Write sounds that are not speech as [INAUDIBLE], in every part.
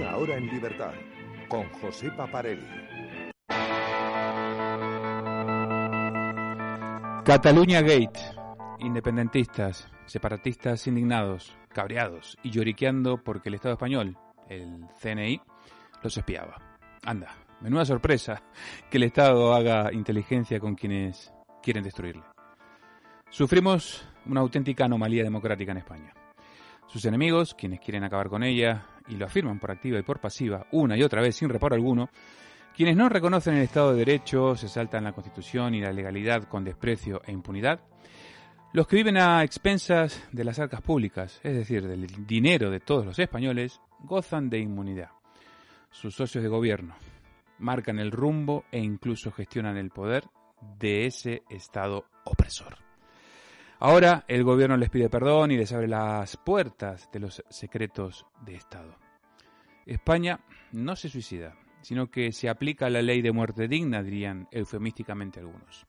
Una hora en libertad con José Paparelli. Cataluña Gate. Independentistas, separatistas indignados, cabreados y lloriqueando porque el Estado español, el CNI, los espiaba. Anda, menuda sorpresa que el Estado haga inteligencia con quienes quieren destruirle. Sufrimos una auténtica anomalía democrática en España. Sus enemigos, quienes quieren acabar con ella, y lo afirman por activa y por pasiva, una y otra vez sin reparo alguno, quienes no reconocen el Estado de Derecho, se saltan la Constitución y la legalidad con desprecio e impunidad, los que viven a expensas de las arcas públicas, es decir, del dinero de todos los españoles, gozan de inmunidad. Sus socios de gobierno marcan el rumbo e incluso gestionan el poder de ese Estado opresor. Ahora el gobierno les pide perdón y les abre las puertas de los secretos de Estado. España no se suicida, sino que se aplica la ley de muerte digna, dirían eufemísticamente algunos.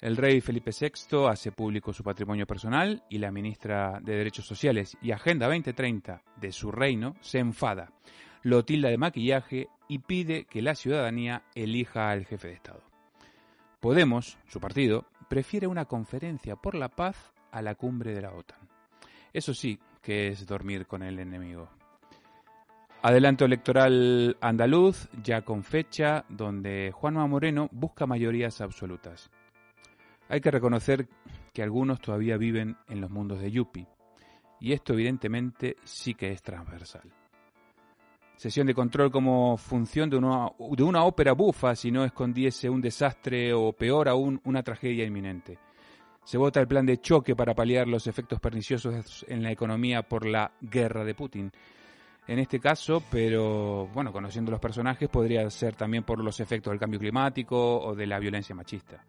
El rey Felipe VI hace público su patrimonio personal y la ministra de Derechos Sociales y Agenda 2030 de su reino se enfada, lo tilda de maquillaje y pide que la ciudadanía elija al jefe de Estado. Podemos, su partido, prefiere una conferencia por la paz a la cumbre de la OTAN. Eso sí que es dormir con el enemigo. Adelanto electoral andaluz, ya con fecha, donde Juanma Moreno busca mayorías absolutas. Hay que reconocer que algunos todavía viven en los mundos de Yupi, y esto evidentemente sí que es transversal. Sesión de control como función de una, de una ópera bufa si no escondiese un desastre o peor aún una tragedia inminente. Se vota el plan de choque para paliar los efectos perniciosos en la economía por la guerra de Putin. En este caso, pero bueno, conociendo los personajes, podría ser también por los efectos del cambio climático o de la violencia machista.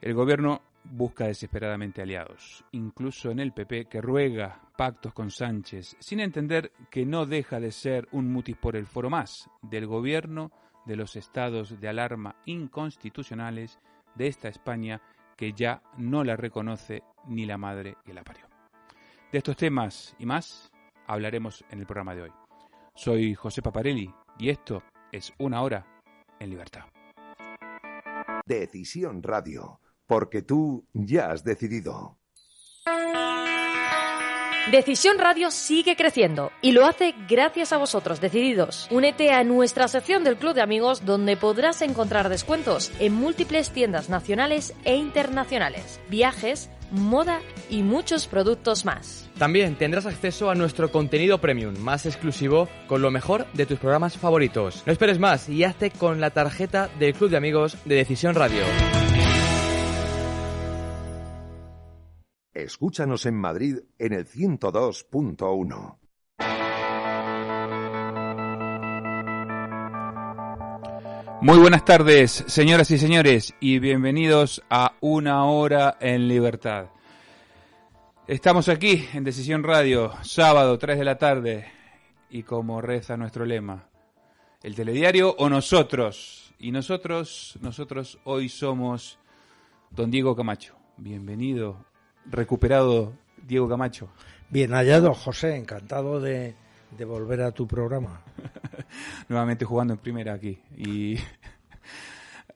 El gobierno busca desesperadamente aliados, incluso en el PP que ruega pactos con Sánchez, sin entender que no deja de ser un mutis por el foro más del gobierno de los estados de alarma inconstitucionales de esta España que ya no la reconoce ni la madre que la parió. De estos temas y más hablaremos en el programa de hoy. Soy José Paparelli y esto es Una Hora en Libertad. Decisión Radio porque tú ya has decidido. Decisión Radio sigue creciendo y lo hace gracias a vosotros, decididos. Únete a nuestra sección del Club de Amigos donde podrás encontrar descuentos en múltiples tiendas nacionales e internacionales, viajes, moda y muchos productos más. También tendrás acceso a nuestro contenido premium más exclusivo con lo mejor de tus programas favoritos. No esperes más y hazte con la tarjeta del Club de Amigos de Decisión Radio. Escúchanos en Madrid en el 102.1. Muy buenas tardes, señoras y señores, y bienvenidos a Una Hora en Libertad. Estamos aquí en Decisión Radio, sábado 3 de la tarde, y como reza nuestro lema, el telediario o nosotros. Y nosotros, nosotros hoy somos don Diego Camacho. Bienvenido, recuperado Diego Camacho. Bien hallado, José, encantado de, de volver a tu programa. [LAUGHS] Nuevamente jugando en primera aquí. Y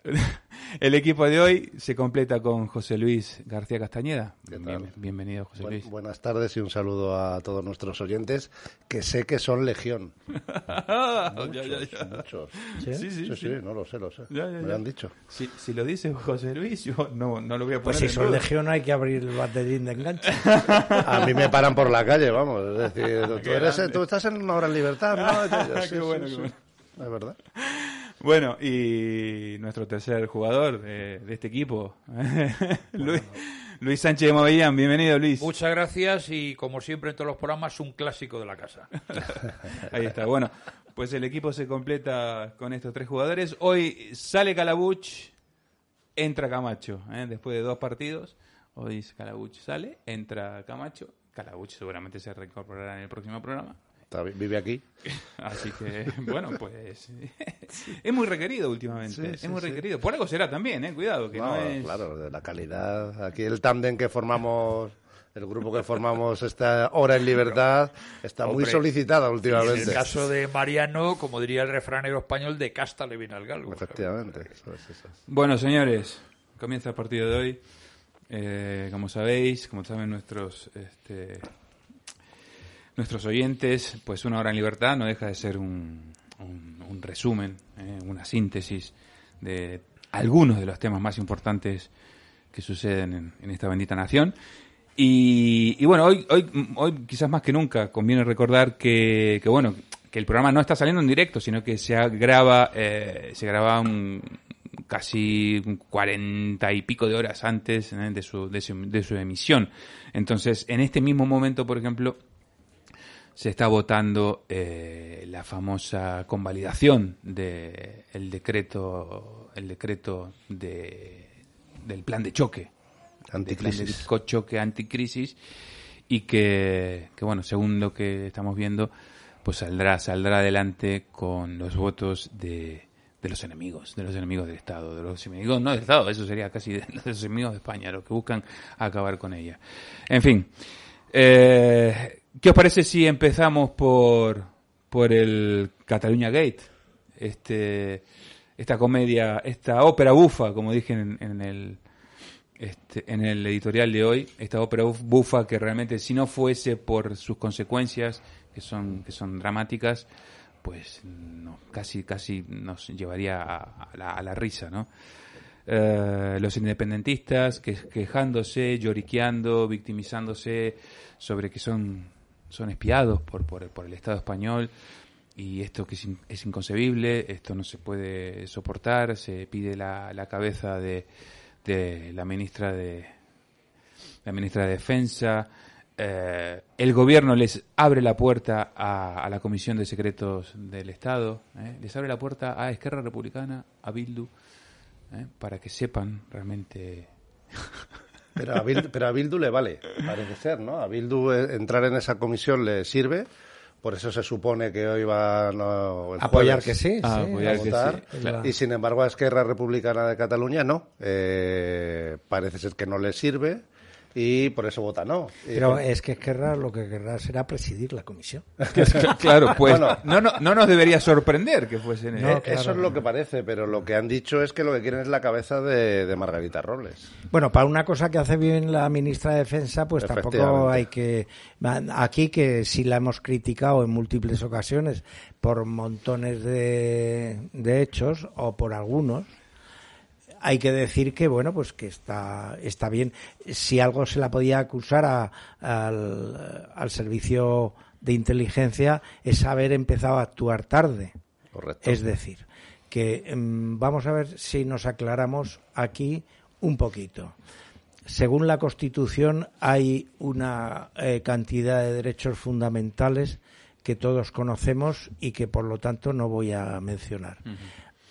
[LAUGHS] el equipo de hoy se completa con José Luis García Castañeda. Bien- bienvenido, José Buen- Luis. buenas tardes y un saludo a todos nuestros oyentes, que sé que son legión. [LAUGHS] Ya, ya, ya. Muchos. ¿Sí? Sí, sí, Sí, sí. sí, no lo sé, lo sé. Ya, ya, Me ya. lo han dicho. Si, si lo dice José Luis, yo no, no lo voy a poner Pues si en son legión hay que abrir el baterín de enganche. [LAUGHS] A mí me paran por la calle, vamos. Es decir, [LAUGHS] tú, Qué eres, tú estás en una hora en libertad, ¿no? Yo- yo- sí, Qué bueno, sí, qué sí. Es verdad. Bueno, y nuestro tercer jugador de, de este equipo, [LAUGHS] Luis, Luis Sánchez de Movillán. Bienvenido, Luis. Muchas gracias y como siempre en todos los programas un clásico de la casa. [LAUGHS] Ahí está. Bueno, pues el equipo se completa con estos tres jugadores. Hoy sale Calabuch, entra Camacho. ¿eh? Después de dos partidos, hoy Calabuch sale, entra Camacho. Calabuch seguramente se reincorporará en el próximo programa. Está vive aquí. [LAUGHS] Así que, bueno, pues [LAUGHS] es muy requerido últimamente. Sí, es sí, muy sí. requerido. Por algo será también, ¿eh? Cuidado, que no, No, es... Claro, de la calidad. Aquí el tándem que formamos el grupo que formamos esta hora en libertad está muy solicitada Y en últimamente. el caso de Mariano, como diría el refranero español, de casta le viene al galgo. Efectivamente. eso es, eso es. Bueno, señores, comienza el partido de hoy. Eh, como sabéis, como saben nuestros este, nuestros oyentes, pues una hora en libertad no deja de ser un, un- resumen, eh, una síntesis de algunos de los temas más importantes que suceden en, en esta bendita nación. Y, y bueno, hoy, hoy, hoy quizás más que nunca conviene recordar que, que bueno, que el programa no está saliendo en directo, sino que se graba, eh, se graba un, casi cuarenta y pico de horas antes eh, de, su, de, su, de su emisión. Entonces, en este mismo momento, por ejemplo, se está votando eh, la famosa convalidación de el decreto el decreto de, del plan de choque Anticrisis. plan de choque anticrisis y que, que bueno según lo que estamos viendo pues saldrá saldrá adelante con los votos de, de los enemigos de los enemigos del Estado de los enemigos no del Estado eso sería casi de [LAUGHS] los enemigos de España los que buscan acabar con ella en fin eh, ¿Qué os parece si empezamos por, por el Cataluña Gate? Este, esta comedia, esta ópera bufa, como dije en, en el, este, en el editorial de hoy, esta ópera buf- bufa que realmente si no fuese por sus consecuencias, que son, que son dramáticas, pues casi, casi nos llevaría a, a la, a la risa, ¿no? Eh, los independentistas que, quejándose, lloriqueando, victimizándose sobre que son, son espiados por, por, por el Estado español y esto que es, in- es inconcebible, esto no se puede soportar, se pide la, cabeza de, la ministra de la ministra de Defensa, eh, el gobierno les abre la puerta a, a la Comisión de Secretos del Estado, ¿eh? les abre la puerta a Esquerra Republicana, a Bildu, ¿eh? para que sepan realmente Pero a, Bildu, pero a Bildu le vale, parece ser, ¿no? A Bildu eh, entrar en esa comisión le sirve, por eso se supone que hoy va no, el Apoyar jueves que sí, Ah, sí. apoyar a que votar, sí, claro. y sin embargo a Esquerra Republicana de Cataluña no, Eh, parece ser que no le sirve y por eso vota no. Pero es que Esquerra lo que querrá será presidir la comisión. [LAUGHS] claro, pues Bueno. no, no, no nos debería sorprender que fuesen No, Eh, claro. Eso es lo que parece, pero lo que han dicho es que lo que quieren es la cabeza de, de Margarita Robles. Bueno, para una cosa que hace bien la ministra de Defensa, pues tampoco hay que... Aquí que sí la hemos criticado en múltiples ocasiones por montones de, de hechos o por algunos, hay que decir que bueno pues que está está bien si algo se la podía acusar a- al, al servicio de inteligencia es haber empezado a actuar tarde Correcto. es decir que mm, vamos a ver si nos aclaramos aquí un poquito según la Constitución hay una eh, cantidad de derechos fundamentales que todos conocemos y que por lo tanto no voy a mencionar.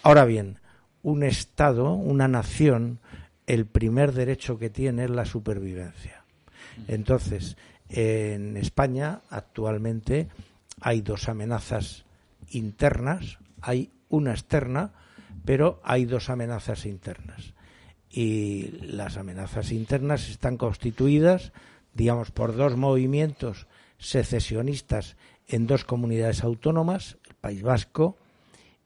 Ahora bien, un Estado, una nación, el primer derecho que tiene es la supervivencia. Entonces, en España actualmente hay dos amenazas internas, hay una externa, pero hay dos amenazas internas. Y las amenazas internas están constituidas, digamos, por dos movimientos secesionistas en dos comunidades autónomas, el País Vasco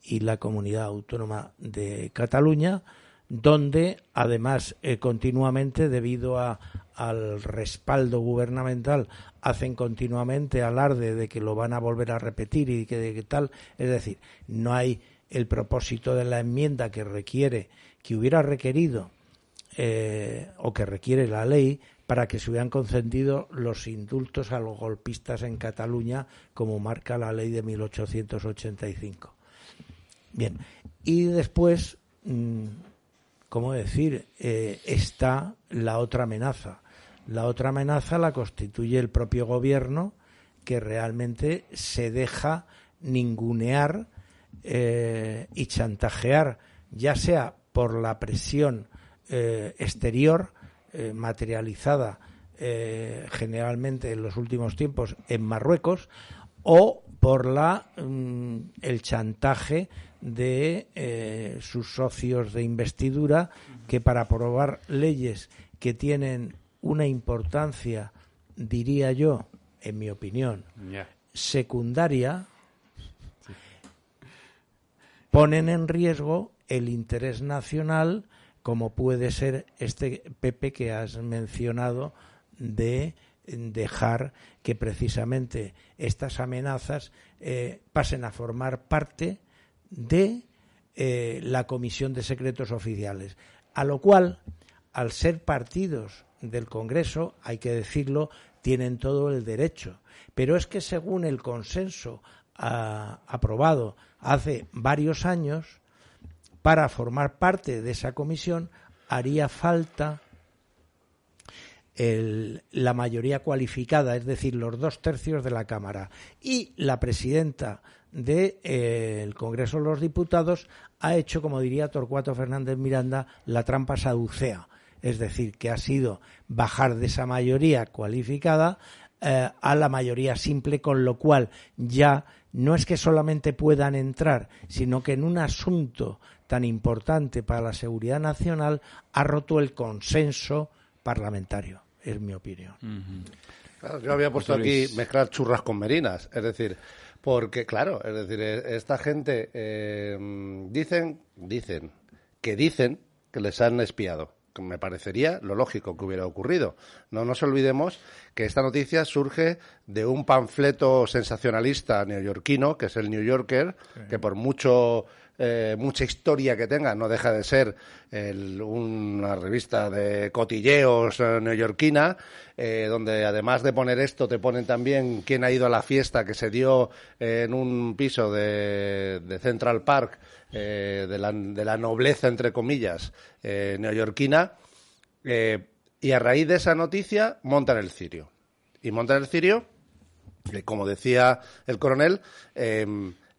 y la comunidad autónoma de Cataluña, donde además eh, continuamente, debido a, al respaldo gubernamental, hacen continuamente alarde de que lo van a volver a repetir y que de que tal, es decir, no hay el propósito de la enmienda que requiere, que hubiera requerido eh, o que requiere la ley para que se hubieran concedido los indultos a los golpistas en Cataluña, como marca la ley de 1885. Bien, y después, mm, ¿cómo decir? Eh, está la otra amenaza. La otra amenaza la constituye el propio gobierno, que realmente se deja ningunear eh, y chantajear, ya sea por la presión eh, exterior materializada generalmente en los últimos tiempos en Marruecos o por la mm, el chantaje de eh, sus socios de investidura que para aprobar leyes que tienen una importancia diría yo, en mi opinión, secundaria, ponen en riesgo el interés nacional, como puede ser este Pepe que has mencionado, de dejar que precisamente estas amenazas eh, pasen a formar parte de eh, la Comisión de Secretos Oficiales. A lo cual, al ser partidos del Congreso, hay que decirlo, tienen todo el derecho. Pero es que según el consenso ah, aprobado hace varios años, para formar parte de esa comisión haría falta la mayoría cualificada, es decir, los dos tercios de la Cámara. Y la presidenta del Congreso de los Diputados ha hecho, como diría Torcuato Fernández Miranda, la trampa saducea. Es decir, que ha sido bajar de esa mayoría cualificada eh, a la mayoría simple, con lo cual ya no es que solamente puedan entrar, sino que en un asunto tan importante para la seguridad nacional ha roto el consenso parlamentario, es mi opinión. Claro, yo había puesto aquí mezclar churras con merinas, es decir, porque claro, es decir, eh, esta gente eh, dicen, dicen, que dicen que les han espiado. que Me parecería lo lógico que hubiera ocurrido. No nos olvidemos que esta noticia surge de un panfleto sensacionalista neoyorquino, que es el New Yorker, que por mucho eh, mucha historia que tenga, no deja de ser el- una revista de cotilleos eh, neoyorquina, eh, donde además de poner esto, te ponen también quién ha ido a la fiesta que se dio en un piso de, de Central Park, de, la, de la nobleza, entre comillas, neoyorquina. y a raíz de esa noticia montan el cirio. Y montan el cirio como decía el coronel,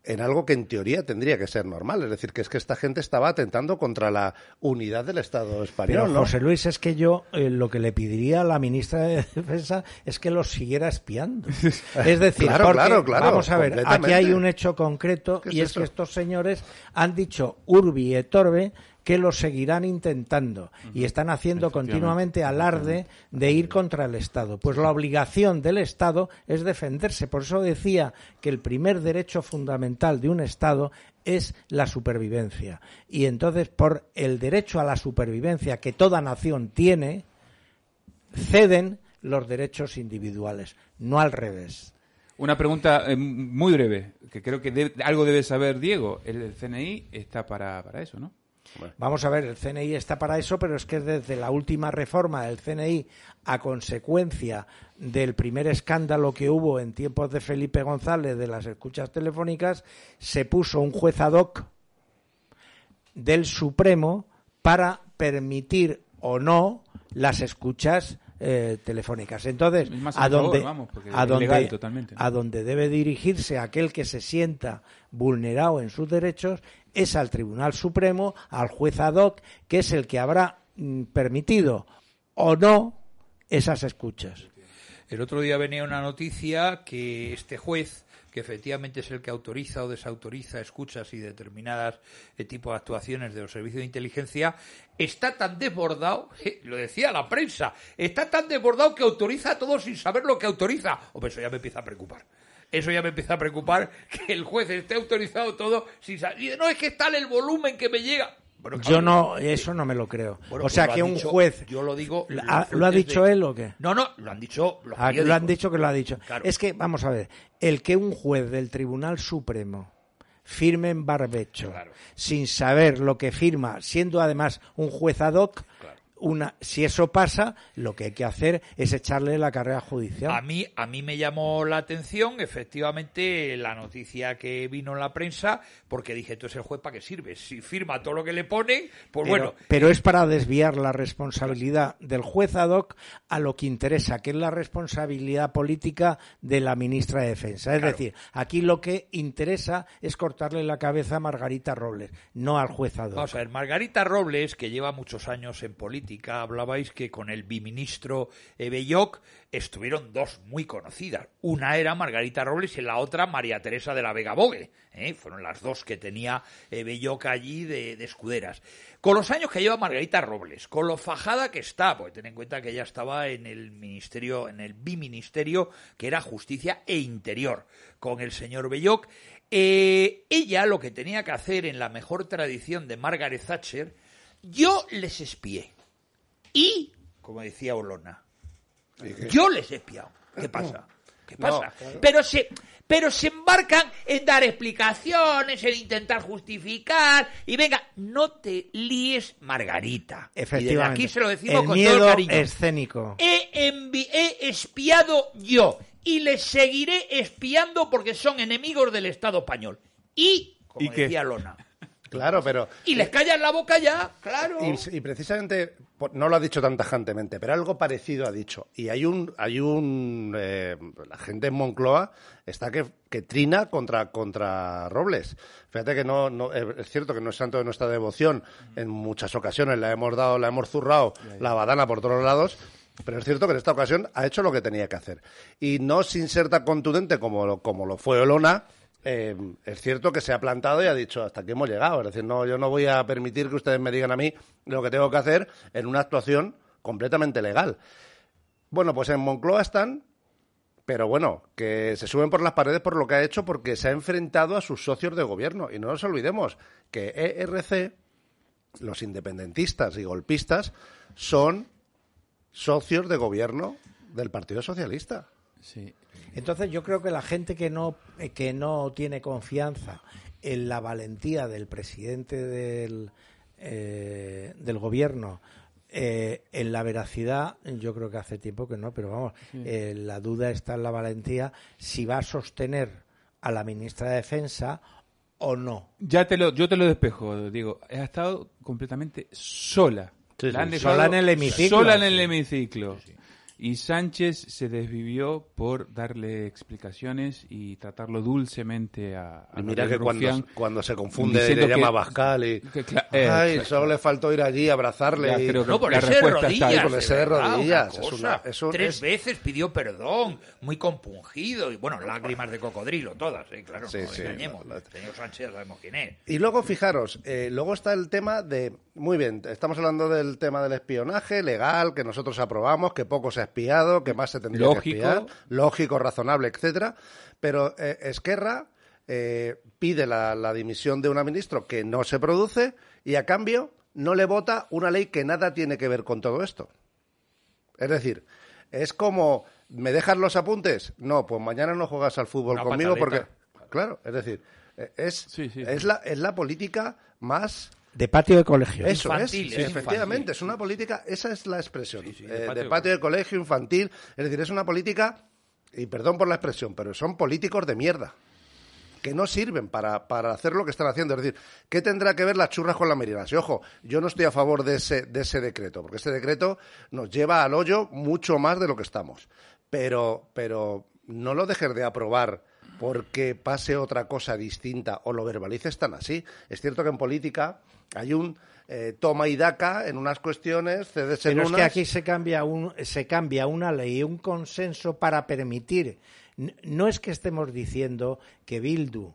en algo que en teoría tendría que ser normal. Es decir, que es que esta gente estaba atentando contra la unidad del Estado español, Pero ¿no? José Luis, es que yo eh, lo que le pediría a la ministra de [LAUGHS] Defensa es que los siguiera espiando. [LAUGHS] Es decir, Claro, porque, claro, claro, vamos a ver, aquí hay un hecho concreto ¿Qué es y es eso? que estos señores han dicho urbi et orbe que lo seguirán intentando y están haciendo continuamente alarde de ir contra el Estado. Pues la obligación del Estado es defenderse. Por eso decía que el primer derecho fundamental de un Estado es la supervivencia. Y entonces, por el derecho a la supervivencia que toda nación tiene, ceden los derechos individuales, no al revés. Una pregunta eh, muy breve, que creo que de- algo debe saber Diego. El, el CNI está para, para eso, ¿no? Vamos a ver, el CNI está para eso, pero es que desde la última reforma del CNI, a consecuencia del primer escándalo que hubo en tiempos de Felipe González de las escuchas telefónicas, se puso un juez ad hoc del Supremo para permitir o no las escuchas eh, telefónicas. Entonces, a a favor, donde, vamos, a donde, a donde debe dirigirse aquel que se sienta vulnerado en sus derechos es al Tribunal Supremo, al juez ad hoc, que es el que habrá mm, permitido o no esas escuchas. El otro día venía una noticia que este juez, que efectivamente es el que autoriza o desautoriza escuchas y determinadas eh, tipos de actuaciones de los servicios de inteligencia, está tan desbordado, [LAUGHS] lo decía la prensa, está tan desbordado que autoriza a todos sin saber lo que autoriza. Hombre, eso ya me empieza a preocupar. Eso ya me empieza a preocupar [LAUGHS] que el juez esté autorizado todo sin saber. Y no es que está el volumen que me llega. Bueno, Yo no, eso no me lo creo. Bueno, o pues sea, lo que un dicho- juez... Yo lo digo. ¿Lo ha, lo ha fuentes dicho de- él o qué? No, no, lo han dicho los Ah, lo han dicho que lo ha dicho. Claro. Es que, vamos a ver, el que un juez del Tribunal Supremo firme en barbecho, Claro. sin saber lo que firma, siendo además un juez ad hoc, una, si eso pasa, lo que hay que hacer es echarle la carrera judicial. A mí, a mí me llamó la atención, efectivamente, la noticia que vino en la prensa, porque dije, entonces el juez para qué sirve. Si firma todo lo que le ponen, pues pero, bueno. pero es para desviar la responsabilidad del juez ad hoc a lo que interesa, que es la responsabilidad política de la ministra de Defensa. Es Claro. decir, aquí lo que interesa es cortarle la cabeza a Margarita Robles, no al juez ad hoc. Vamos a ver, Margarita Robles, que lleva muchos años en política, hablabais que con el biministro Belloc estuvieron dos muy conocidas. Una era Margarita Robles y la otra María Teresa de la Vega Bogue. ¿eh? Fueron las dos que tenía Belloc allí de, de, escuderas. Con los años que lleva Margarita Robles, con lo fajada que está, porque ten en cuenta que ella estaba en el ministerio, en el biministerio que era Justicia e Interior, con el señor Belloc. Eh, ella lo que tenía que hacer en la mejor tradición de Margaret Thatcher, yo les espié. Y, como decía Olona, yo les he espiado. ¿Qué pasa? ¿Qué pasa? Pero se, pero se embarcan en dar explicaciones, en intentar justificar y venga, no te líes, Margarita. Efectivamente. Y aquí se lo decimos el con miedo todo el cariño. escénico. He, envi- he espiado yo y les seguiré espiando porque son enemigos del Estado español. Y, como ¿Y qué? decía Lona, Claro, pero... y les callan la boca ya, claro. Y, y precisamente, no lo ha dicho tan tajantemente, pero algo parecido ha dicho. Y hay un, hay un, eh, la gente en Moncloa está que, que trina contra, contra Robles. Fíjate que no, no, eh, es cierto que no es santo de nuestra devoción. En muchas ocasiones la hemos dado, la hemos zurrado la badana por todos lados. Pero es cierto que en esta ocasión ha hecho lo que tenía que hacer. Y no sin ser tan contundente como lo, como lo fue Olona, eh, es cierto que se ha plantado y ha dicho hasta aquí hemos llegado. Es decir, no, yo no voy a permitir que ustedes me digan a mí lo que tengo que hacer en una actuación completamente legal. Bueno, pues en Moncloa están, pero bueno, que se suben por las paredes por lo que ha hecho porque se ha enfrentado a sus socios de gobierno. Y no nos olvidemos que ERC, los independentistas y golpistas, son socios de gobierno del Partido Socialista. Sí. Entonces yo creo que la gente que no eh, que no tiene confianza en la valentía del presidente del eh, del gobierno eh, en la veracidad yo creo que hace tiempo que no pero vamos eh, la duda está en la valentía si va a sostener a la ministra de defensa o no Ya te lo, yo te lo despejo, digo, ha estado completamente sola. Sí, sí, sola en el hemiciclo. Sola en el Sí. hemiciclo. Y Sánchez se desvivió por darle explicaciones y tratarlo dulcemente a, a Y mira que cuando, Rufián. cuando se confunde le llama que- a Bascal y... que eh, Ay, claro. solo le faltó ir allí a abrazarle Ya y... creo que No, por la ese respuesta está ahí. rodillas. Por ese rodillas, es una- es un- Tres es- veces pidió perdón, muy compungido. Y bueno, lágrimas de cocodrilo, todas, ¿eh? claro. Sí, no sí. engañemos. El señor Sánchez sabemos quién es. Y luego, fijaros, eh, luego está el tema de... Muy bien, estamos hablando del tema del espionaje legal, que nosotros aprobamos, que poco se ha espiado, que más se tendría Lógico. que espiar, lógico, razonable, etcétera. Pero eh, Esquerra eh, pide la, la dimisión de una ministro que no se produce y, a cambio, no le vota una ley que nada tiene que ver con todo esto. Es decir, es como, ¿me dejas los apuntes? No, pues mañana no juegas al fútbol Una conmigo porque... Claro, es decir, eh, es, Sí, sí, es. La, es la política más... de patio de colegio Eso Infantil, es, efectivamente, infantil. es una política, esa es la expresión, Sí, sí, eh, de de, patio de de colegio infantil, es decir, es una política, y perdón por la expresión, pero son políticos de mierda, que no sirven para, para hacer lo que están haciendo. Es decir, ¿qué tendrá que ver las churras con las merinas? Y ojo, yo no estoy a favor de ese, de ese decreto, porque ese decreto nos lleva al hoyo mucho más de lo que estamos. Pero, pero no lo dejes de aprobar porque pase otra cosa distinta o lo verbalices tan así. Es cierto que en política hay un eh, toma y daca en unas cuestiones, cedes en Pero es que aquí se cambia, un, se cambia una ley, un consenso para permitir. No es que estemos diciendo que Bildu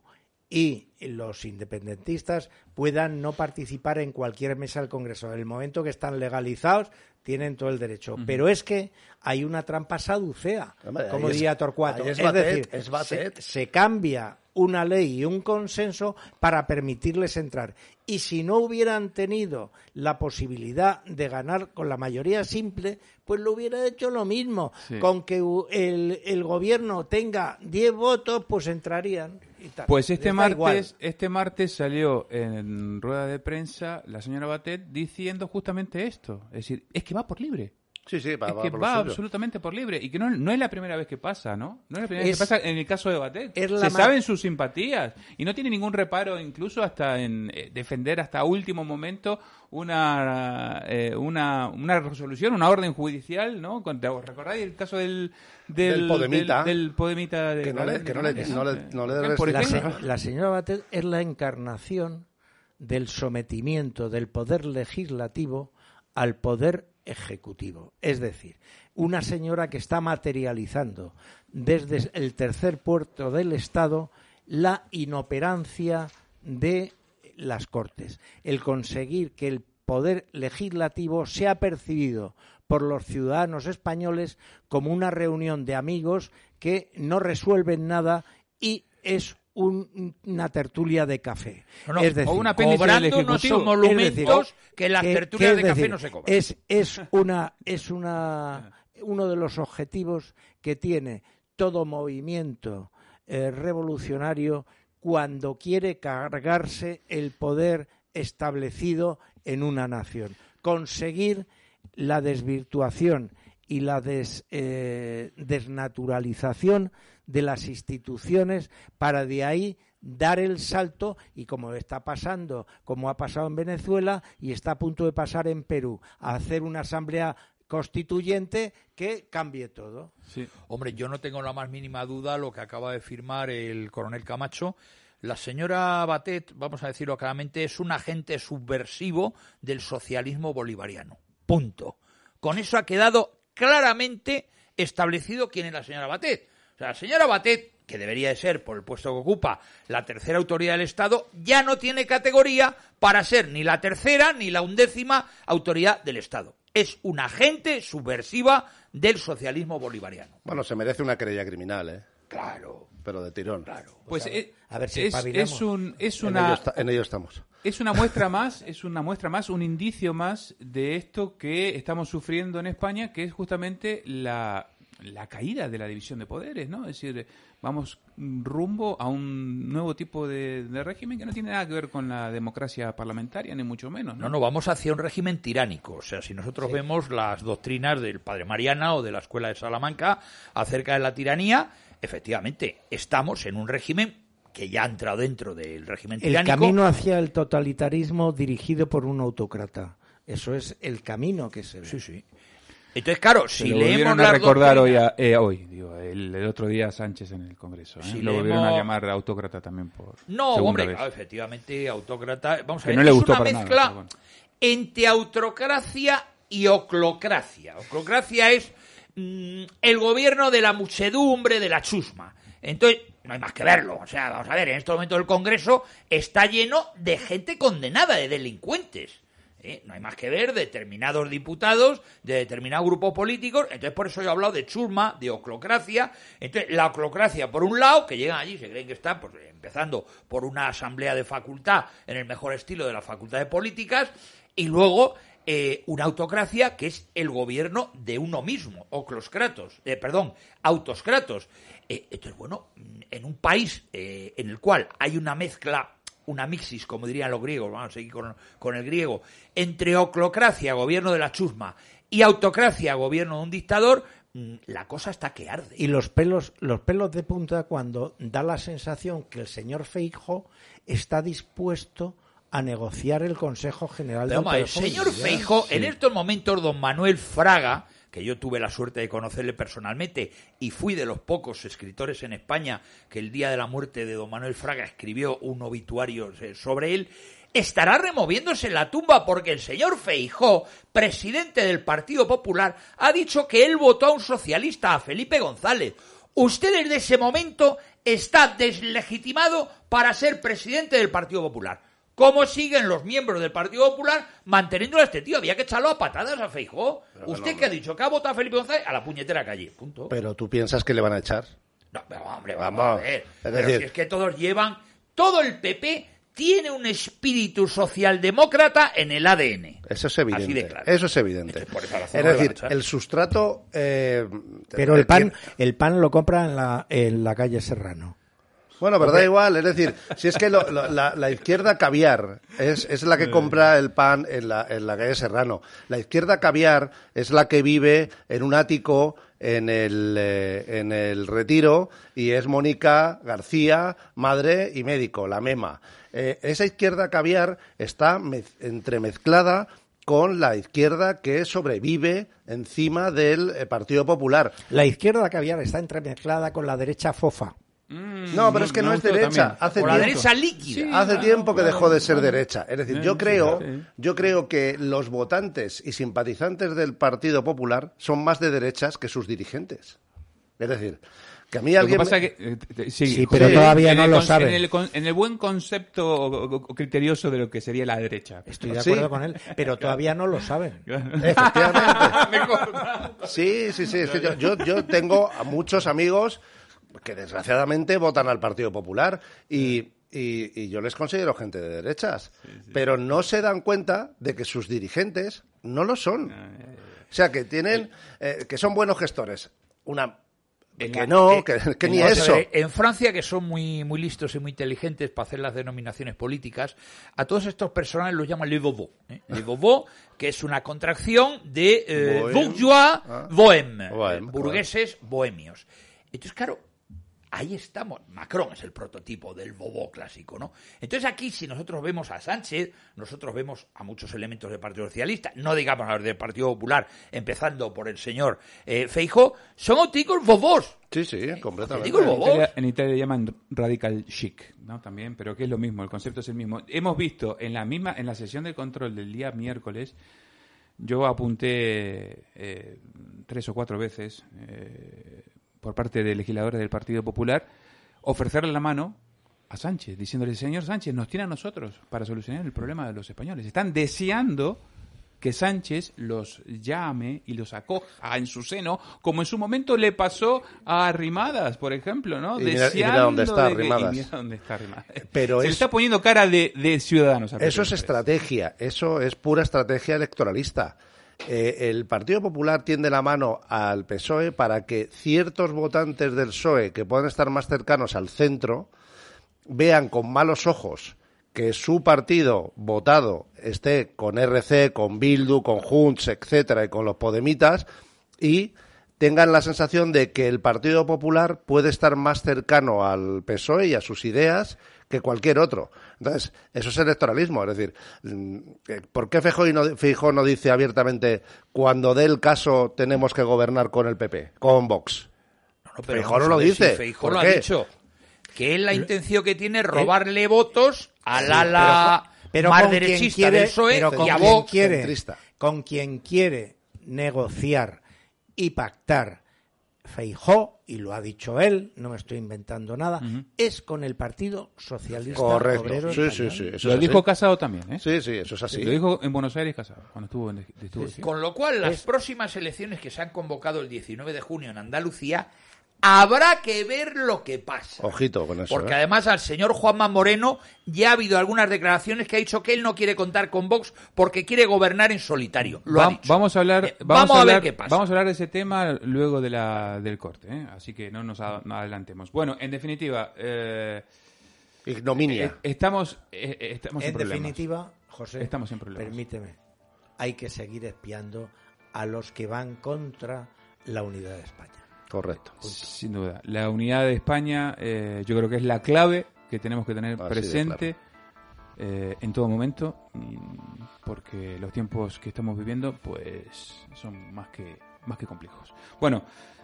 y los independentistas puedan no participar en cualquier mesa del Congreso. En el momento que están legalizados, tienen todo el derecho. Pero es que hay una trampa saducea, Hombre, como diría Torcuato. es Es, Batet, decir, es se, Batet. se cambia una ley y un consenso para permitirles entrar. Y si no hubieran tenido la posibilidad de ganar con la mayoría simple, pues lo hubiera hecho lo mismo. Sí. Con que el, el gobierno tenga 10 votos, pues entrarían. y tal. Pues este Les martes, este martes salió en rueda de prensa la señora Batet diciendo justamente esto. Es decir, es que va por libre. Sí, sí, va, es va que por lo va suyo. absolutamente por libre. Y que no, no es la primera vez que pasa, ¿no? No es la primera vez que pasa en el caso de Batet. Se saben sus simpatías. Y no tiene ningún reparo, incluso hasta en eh, defender hasta último momento una, eh, una, una resolución, una orden judicial, ¿no? Con- ¿te ¿Recordáis el caso del... Del Podemita. Del, del Podemita de Que no le- que no le- no le- no le por La, se- la señora Batet es la encarnación del sometimiento del poder legislativo al poder ejecutivo. Es decir, una señora que está materializando desde el tercer puerto del Estado la inoperancia de las Cortes, el conseguir que el poder legislativo sea percibido por los ciudadanos españoles como una reunión de amigos que no resuelven nada y es una tertulia de café. es decir, o una cobrando unos monumentos que las tertulias de café no se cobran. Es, es, [LAUGHS] una, es una, uno de los objetivos que tiene todo movimiento eh, revolucionario cuando quiere cargarse el poder establecido en una nación. Conseguir la desvirtuación y la eh, desnaturalización de las instituciones para de ahí dar el salto y como está pasando, como ha pasado en Venezuela y está a punto de pasar en Perú, a hacer una asamblea constituyente que cambie todo. Hombre, yo no tengo la más mínima duda lo que acaba de firmar el coronel Camacho. La señora Batet, vamos a decirlo claramente, es un agente subversivo del socialismo bolivariano. Punto. Con eso ha quedado claramente establecido quién es la señora Batet. O sea, la señora Batet, que debería de ser, por el puesto que ocupa, la tercera autoridad del Estado, ya no tiene categoría para ser ni la tercera ni la undécima autoridad del Estado. Es una agente subversiva del socialismo bolivariano. Bueno, se merece una querella criminal, ¿eh? Claro. Pero de tirón. Claro. Pues, eh, a ver si es, es, un, es una... En ello, estamos. Es una muestra más, es una muestra más, un indicio más de esto que estamos sufriendo en España, que es justamente la la caída de la división de poderes, ¿no? Es decir, vamos rumbo a un nuevo tipo de, régimen que no tiene nada que ver con la democracia parlamentaria, ni mucho menos. No, no, vamos hacia un régimen tiránico. O sea, si nosotros vemos las doctrinas del padre Mariana o de la Escuela de Salamanca acerca de la tiranía, efectivamente, estamos en un régimen que ya ha entrado dentro del régimen tiránico. El camino hacia el totalitarismo dirigido por un autócrata. Eso es el camino que se ve. Sí, sí. Entonces, claro, si lo leemos a recordar hoy, eh, hoy digo, el, otro día Sánchez en el Congreso. ¿eh? lo volvieron a llamar autócrata también por No, hombre, efectivamente, autócrata. Vamos a ver, no le es gustó una mezcla entre autocracia y oclocracia. Oclocracia es mm, el gobierno de la muchedumbre, de la chusma. Entonces, no hay más que verlo. O sea, vamos a ver, en este momento el Congreso está lleno de gente condenada, de delincuentes. ¿eh? No hay más que ver determinados diputados de determinados grupos políticos. Entonces, por eso yo he hablado de churma, de oclocracia. Entonces, la oclocracia, por un lado, que llegan allí, se creen que están pues, empezando por una asamblea de facultad en el mejor estilo de la facultad de políticas, y luego eh, una autocracia que es el gobierno de uno mismo, ocloscratos, eh, perdón, autoscratos. entonces, bueno, en un país en el cual hay una mezcla una mixis, como dirían los griegos, vamos a seguir con, el griego, entre oclocracia, gobierno de la chusma, y autocracia, gobierno de un dictador, mm, la cosa está que arde. Y los pelos, los pelos de punta cuando da la sensación que el señor Feijo está dispuesto a negociar el Consejo General de El señor Feijo, en estos momentos, don Manuel Fraga, que yo tuve la suerte de conocerle personalmente y fui de los pocos escritores en España que el día de la muerte de don Manuel Fraga escribió un obituario eh, sobre él, estará removiéndose en la tumba porque el señor Feijó, presidente del Partido Popular, ha dicho que él votó a un socialista, a Felipe González. Usted desde ese momento está deslegitimado para ser presidente del Partido Popular. ¿Cómo siguen los miembros del Partido Popular manteniendo a este tío? Había que echarlo a patadas a Feijó. ¿Usted qué ha dicho? ¿Que ha votado a Felipe González? A la puñetera calle. Punto. Pero tú piensas que le van a echar. No, pero hombre, vamos, a ver. pero si es que todos llevan. Todo el PP tiene un espíritu socialdemócrata en el ADN. Eso es evidente. Eso es evidente. Es, decir, el sustrato. Eh, pero el pan, el pan lo compra en la, en la calle Serrano. Bueno, pero da igual, es decir, si es que la, izquierda caviar es, es, la que compra el pan en la, en la calle Serrano. La izquierda caviar es la que vive en un ático en el, eh, en el retiro y es Mónica García, madre y médico, la MEMA. Eh, esa izquierda caviar está entremezclada con la izquierda que sobrevive encima del eh, Partido Popular. La izquierda caviar está entremezclada con la derecha fofa. Mm. No, pero es que no, es derecha. también. Hace O la tiempo, derecha líquida. hace tiempo que dejó de ser derecha. Es decir, yo creo, yo creo que los votantes y simpatizantes del Partido Popular son más de derechas que sus dirigentes. Es decir, que a mí Lo que alguien pasa me- que, eh, t- sí, pero todavía en no el lo con- saben. En el, con- en el buen concepto o- o- o criterioso de lo que sería la derecha. Estoy de Sí. acuerdo con él, pero todavía no lo saben. [LAUGHS] Efectivamente. [LAUGHS] Sí, sí, sí. es que yo, yo, yo tengo a muchos amigos que desgraciadamente votan al Partido Popular y, y- y yo les considero gente de derechas, pero no se dan cuenta de que sus dirigentes no lo son. O sea, que tienen, eh, que son buenos gestores. Una En que la- no, que, que ni eso. ver, En Francia, que son muy, muy listos y muy inteligentes para hacer las denominaciones políticas, a todos estos personajes los llaman le bobo. ¿eh? Le bobo, que es una contracción de eh, bourgeois, Ah. bohème, Bohème, eh, burgueses, bohemios. Entonces, claro, ahí estamos. Macron es el prototipo del bobo clásico, ¿no? Entonces aquí, si nosotros vemos a Sánchez, nosotros vemos a muchos elementos del Partido Socialista, no digamos a los del Partido Popular, empezando por el señor eh, Feijóo, son auténticos bobos. Sí, sí, completamente. Digo el En. Italia, en Italia llaman radical chic, ¿no? También, pero que es lo mismo, el concepto es el mismo. Hemos visto en la misma, en la sesión de control del día miércoles, yo apunté eh, tres o cuatro veces eh, por parte de legisladores del Partido Popular ofrecerle la mano a Sánchez, diciéndole, señor Sánchez, nos tiene a nosotros para solucionar el problema de los españoles. Están deseando que Sánchez los llame y los acoja en su seno, como en su momento le pasó a Arrimadas, por ejemplo, ¿no? Y mira- y mira dónde está Arrimadas. mira dónde está Arrimadas. Pero Se le está poniendo cara de, de ciudadanos. Eso es estrategia, eso es pura estrategia electoralista. Eh, el Partido Popular tiende la mano al PSOE para que ciertos votantes del PSOE que puedan estar más cercanos al centro vean con malos ojos que su partido votado esté con RC, con Bildu, con Junts, etcétera, y con los Podemitas, y tengan la sensación de que el Partido Popular puede estar más cercano al PSOE y a sus ideas que cualquier otro. Entonces, eso es electoralismo. Es decir, mm, eh, ¿por qué Feijóo no, Feijóo no dice abiertamente cuando dé el caso tenemos que gobernar con el PP, con Vox? No, no, pero Feijóo no lo dice. si Feijóo ¿Por lo qué? ha dicho. Que es la intención que tiene robarle votos al ala pero más con quien derechista quiere, del PSOE pero con y a quien Vox. quiere, con quien quiere negociar y pactar Feijó, y lo ha dicho él, no me estoy inventando nada, es con el Partido Socialista Correcto. Obrero Sí, sí, sí. Eso Lo es dijo así. Casado también, ¿eh? Sí, sí, eso es así. Lo dijo en Buenos Aires Casado, cuando estuvo en estuvo. Con lo cual, las próximas elecciones que se han convocado el 19 de junio en Andalucía, habrá que ver lo que pasa. Ojito con eso. Porque ¿eh? además al señor Juanma Moreno ya ha habido algunas declaraciones que ha dicho que él no quiere contar con Vox porque quiere gobernar en solitario. Lo ha dicho. Vamos a hablar, Eh, vamos, vamos a a ver qué pasa. Vamos a hablar de ese tema luego de la, del corte, ¿eh? así que no nos a- no adelantemos. Bueno, en definitiva, eh, Ignominia. eh, estamos, estamos en, En problemas. definitiva, José, Estamos en problemas. permíteme, hay que seguir espiando a los que van contra la unidad de España. Correcto. Sin duda. La unidad de España eh, yo creo que es la clave que tenemos que tener Así presente eh, en todo momento, porque los tiempos que estamos viviendo pues son más que, más que complejos. Bueno,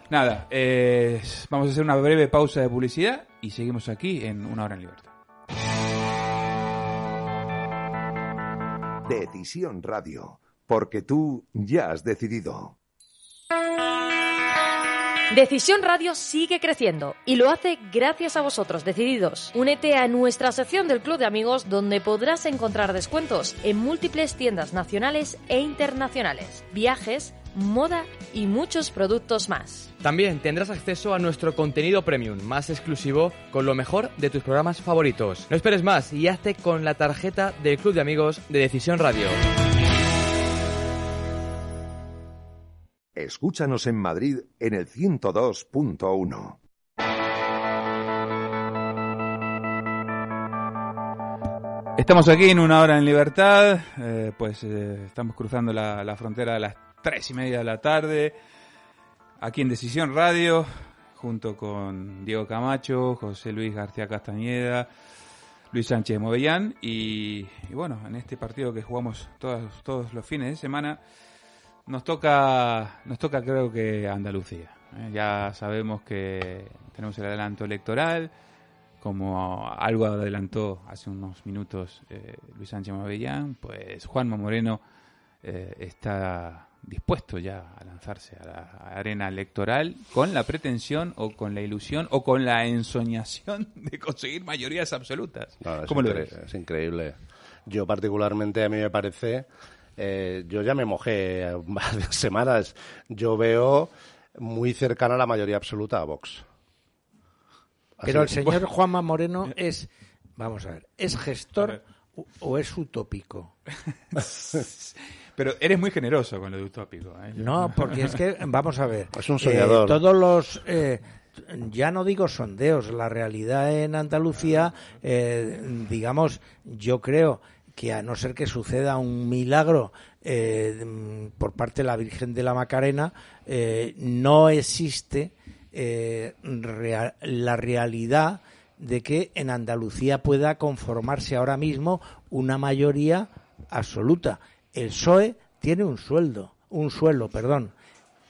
nada, eh, vamos a hacer una breve pausa de publicidad y seguimos aquí en Una Hora en Libertad. Decisión Radio. Porque tú ya has decidido. Decisión Radio sigue creciendo y lo hace gracias a vosotros, decididos. Únete a nuestra sección del Club de Amigos donde podrás encontrar descuentos en múltiples tiendas nacionales e internacionales, viajes, moda y muchos productos más. También tendrás acceso a nuestro contenido premium más exclusivo con lo mejor de tus programas favoritos. No esperes más y hazte con la tarjeta del Club de Amigos de Decisión Radio. Escúchanos en Madrid en el 102.1. Estamos aquí en Una Hora en Libertad, eh, pues eh, estamos cruzando la, frontera a las tres y media de la tarde, aquí en Decisión Radio, junto con Diego Camacho, José Luis García Castañeda, Luis Sánchez Movellán y, y bueno, en este partido que jugamos todos, todos los fines de semana, nos toca, nos toca creo que Andalucía. ¿eh? Ya sabemos que tenemos el adelanto electoral, como algo adelantó hace unos minutos eh, Luis Sánchez Mavellán, pues Juanma Moreno eh, está dispuesto ya a lanzarse a la arena electoral con la pretensión o con la ilusión o con la ensoñación [LAUGHS] de conseguir mayorías absolutas. No, es. Es increíble. Yo particularmente, a mí me parece, eh, yo ya me mojé [LAUGHS] varias semanas, yo veo muy cercana la mayoría absoluta a Vox. Pero el señor Juanma Moreno [LAUGHS] es, vamos a ver, ¿es gestor o- o es utópico? [LAUGHS] Pero eres muy generoso con lo de utópico. ¿eh? No, porque es que, vamos a ver, Es un soñador. eh, todos los, eh, ya no digo sondeos, la realidad en Andalucía, eh, digamos, yo creo que a no ser que suceda un milagro eh, mm, por parte de la Virgen de la Macarena, eh, no existe eh, la realidad de que en Andalucía pueda conformarse ahora mismo una mayoría absoluta. El PSOE tiene un sueldo, un suelo, perdón.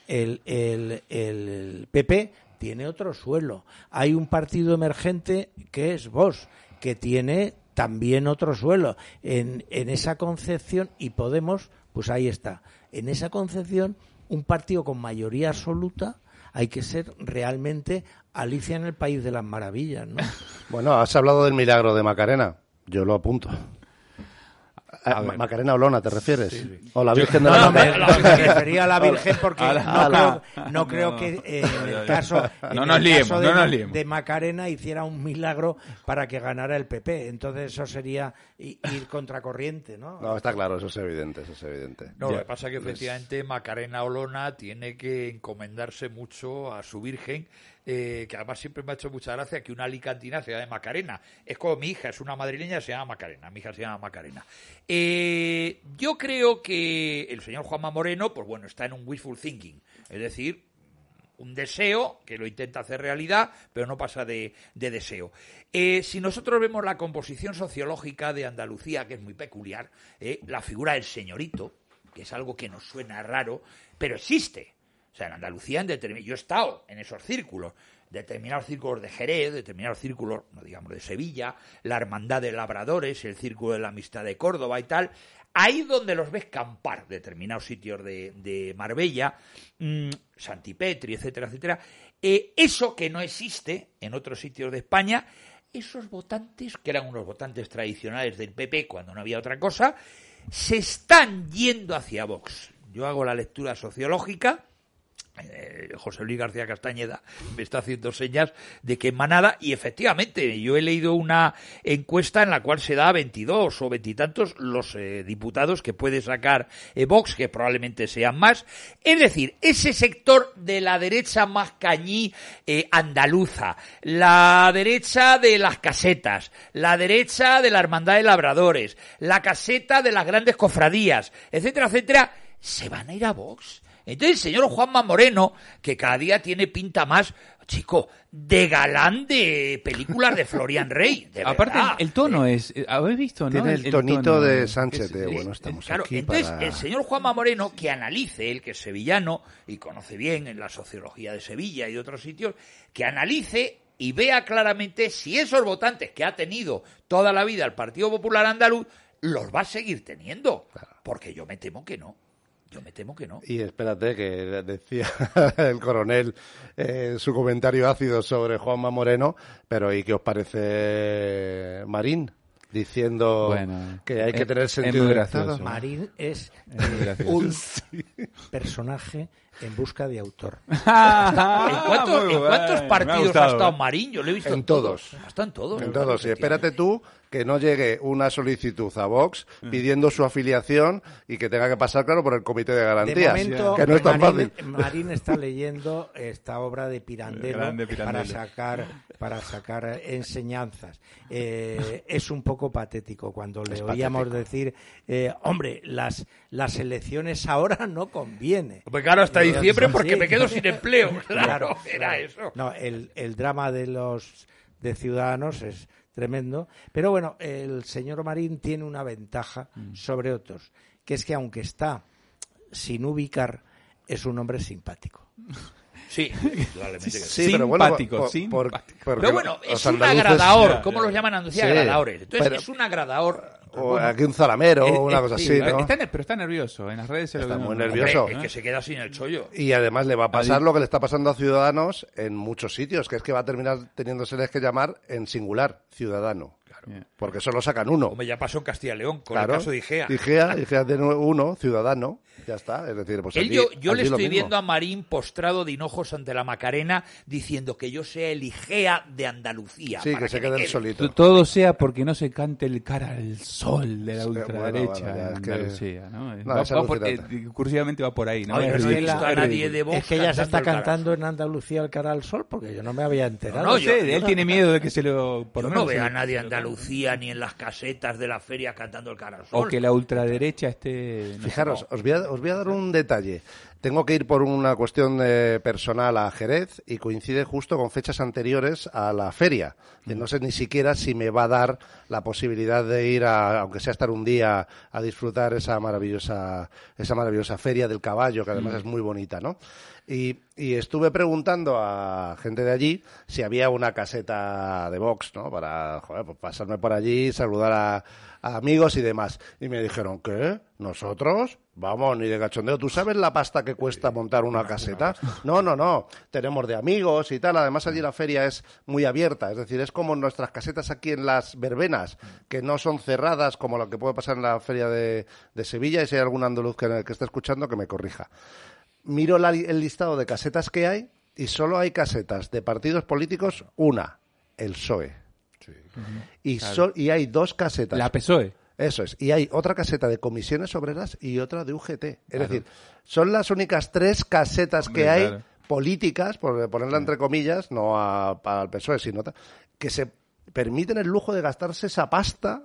El PP tiene otro suelo. Hay un partido emergente que es Vox, que tiene también otro suelo. En, en esa concepción, y Podemos, pues ahí está. En esa concepción, un partido con mayoría absoluta hay que ser realmente Alicia en el País de las Maravillas, ¿no? [LAUGHS] Bueno, has hablado del milagro de Macarena. Yo lo apunto. Ma- Macarena Olona, ¿te refieres? O la Virgen de la No, no, me, refería a la Virgen [LAUGHS] porque no, creo, no creo que eh, [LAUGHS] en el caso, [LAUGHS] en el liemos, de, no nos Ma- liemos. de Macarena hiciera un milagro para que ganara el PP. Entonces eso sería ir contracorriente, ¿no? No, está claro, eso es evidente, eso es evidente. No, lo que pasa es que efectivamente Macarena Olona tiene que encomendarse mucho a su Virgen, eh, que además siempre me ha hecho mucha gracia que una alicantina se llame Macarena. Es como mi hija, es una madrileña, se llama Macarena. Mi hija se llama Macarena. Eh, yo creo que el señor Juanma Moreno, pues bueno, está en un wishful thinking. Es decir, un deseo que lo intenta hacer realidad, pero no pasa de, de deseo. Eh, si nosotros vemos la composición sociológica de Andalucía, que es muy peculiar, eh, la figura del señorito, que es algo que nos suena raro, pero existe. O sea, en Andalucía, en determin- yo he estado en esos círculos, determinados círculos de Jerez, determinados círculos, no digamos, de Sevilla, la Hermandad de Labradores, el Círculo de la Amistad de Córdoba y tal, ahí donde los ves campar, determinados sitios de, de Marbella, mm, Santipetri, etcétera, etcétera, eh, eso que no existe en otros sitios de España, esos votantes, que eran unos votantes tradicionales del PP cuando no había otra cosa, se están yendo hacia Vox. Yo hago la lectura sociológica, José Luis García Castañeda me está haciendo señas de que manada, y efectivamente, yo he leído una encuesta en la cual se da a 22 o veintitantos los eh, diputados que puede sacar eh, Vox, que probablemente sean más. Es decir, ese sector de la derecha más cañí eh, andaluza, la derecha de las casetas, la derecha de la hermandad de labradores, la caseta de las grandes cofradías, etcétera, etcétera, se van a ir a Vox. Entonces el señor Juanma Moreno, que cada día tiene pinta más, chico, de galán de películas de Florian Rey. De [LAUGHS] Aparte, verdad. el tono es. eh, ¿Habéis visto, no? Tiene el, tonito tono de Sánchez es- de, bueno, estamos Claro, aquí entonces para... el señor Juanma Moreno, que analice, él que es sevillano y conoce bien en la sociología de Sevilla y de otros sitios, que analice y vea claramente si esos votantes que ha tenido toda la vida el Partido Popular Andaluz los va a seguir teniendo. Porque yo me temo que no. Yo me temo que no. Y espérate, que decía [LAUGHS] el coronel eh, su comentario ácido sobre Juanma Moreno, pero ¿y qué os parece Marín? Diciendo Bueno, que hay que es- tener sentido de gracioso. Marín es gracioso. un [LAUGHS] personaje en busca de autor. [LAUGHS] ¿En cuántos, Muy en cuántos partidos ha, estado ¿eh? Marín? Yo lo he visto En en, todos. todos. Ha estado en todos. En todos, y espérate tú que no llegue una solicitud a Vox pidiendo su afiliación y que tenga que pasar, claro, por el comité de De garantías. momento, que no es tan Marín, fácil. Marín está leyendo esta obra de Pirandello, para sacar para sacar enseñanzas. Eh, es un poco patético cuando le Es oíamos patético. decir, eh, hombre, las las elecciones ahora no conviene. Pues claro, hasta diciembre porque me quedo sin empleo. [LAUGHS] Claro, Claro, era claro. eso. No, el, el drama de los de Ciudadanos es tremendo. Pero bueno, el señor Marín tiene una ventaja Mm. sobre otros, que es que aunque está sin ubicar, es un hombre simpático. [LAUGHS] Sí, sí. Sí, pero bueno, Simpático, por- por- simpático. Pero bueno, es un agradador. ¿Cómo los llaman Andalucía? Sí, Agradadores. Entonces, pero- es un agradador. O aquí un zalamero Eh, o una eh, cosa sí, así, ¿no? está pero está nervioso. En las redes se lo Está muy nervioso. Hombre, es que se queda sin el chollo. Y además le va a pasar lo que le está pasando a Ciudadanos en muchos sitios, que es que va a terminar teniéndoseles que llamar en singular, Ciudadano. Bien. Porque solo sacan uno. Como ya pasó en Castilla y León, con Claro. el caso de Igea. Igea, Igea de nuevo uno, Ciudadano. Ya está. Es decir, pues Él, aquí- yo yo le aquí estoy viendo a Marín postrado de hinojos ante la Macarena diciendo que yo sea el Igea de Andalucía. Sí, para que se quede solito. Todo sea porque no se cante el cara al sol de la Sí, ultraderecha bueno, en que- Andalucía, ¿no? No, va, es va por- alucinante. eh, cursivamente va por ahí, ¿no? Es pero no he ridículo, visto a es nadie ridículo. de Vox Es que ya se está cantando en Andalucía el cara al sol, porque yo no me había enterado. No, No yo- sé, él tiene miedo de que se lo... por Yo no veo a nadie en Andalucía ni en las casetas de la feria cantando el cara al O sol. que la ultraderecha esté... Fijaros, os voy, a, os voy a dar un detalle. Tengo que ir por una cuestión eh, personal a Jerez y coincide justo con fechas anteriores a la feria. No sé ni siquiera si me va a dar la posibilidad de ir a, aunque sea estar un día a disfrutar esa maravillosa, esa maravillosa feria del caballo, que además es muy bonita, ¿no? Y, y estuve preguntando a gente de allí si había una caseta de Vox, ¿no? Para joder, pues pasarme por allí, saludar a, a amigos y demás. Y me dijeron, ¿qué? ¿Nosotros? Vamos, ni de cachondeo. ¿Tú sabes la pasta que cuesta montar una caseta? No, no, no. Tenemos de amigos y tal. Además, allí la feria es muy abierta. Es decir, es como nuestras casetas aquí en las verbenas, que no son cerradas como lo que puede pasar en la feria de, de Sevilla. Y si hay algún andaluz que, que esté escuchando, que me corrija miro la li- el listado de casetas que hay y solo hay casetas de partidos políticos, una, el PSOE. y, so- y hay dos casetas. La PSOE. Eso es. Y hay otra caseta de comisiones obreras y otra de UGT. Es decir, son las únicas tres casetas Hombre, que hay claro. políticas, por ponerla entre comillas, no a- para el PSOE, sino ta- que se permiten el lujo de gastarse esa pasta,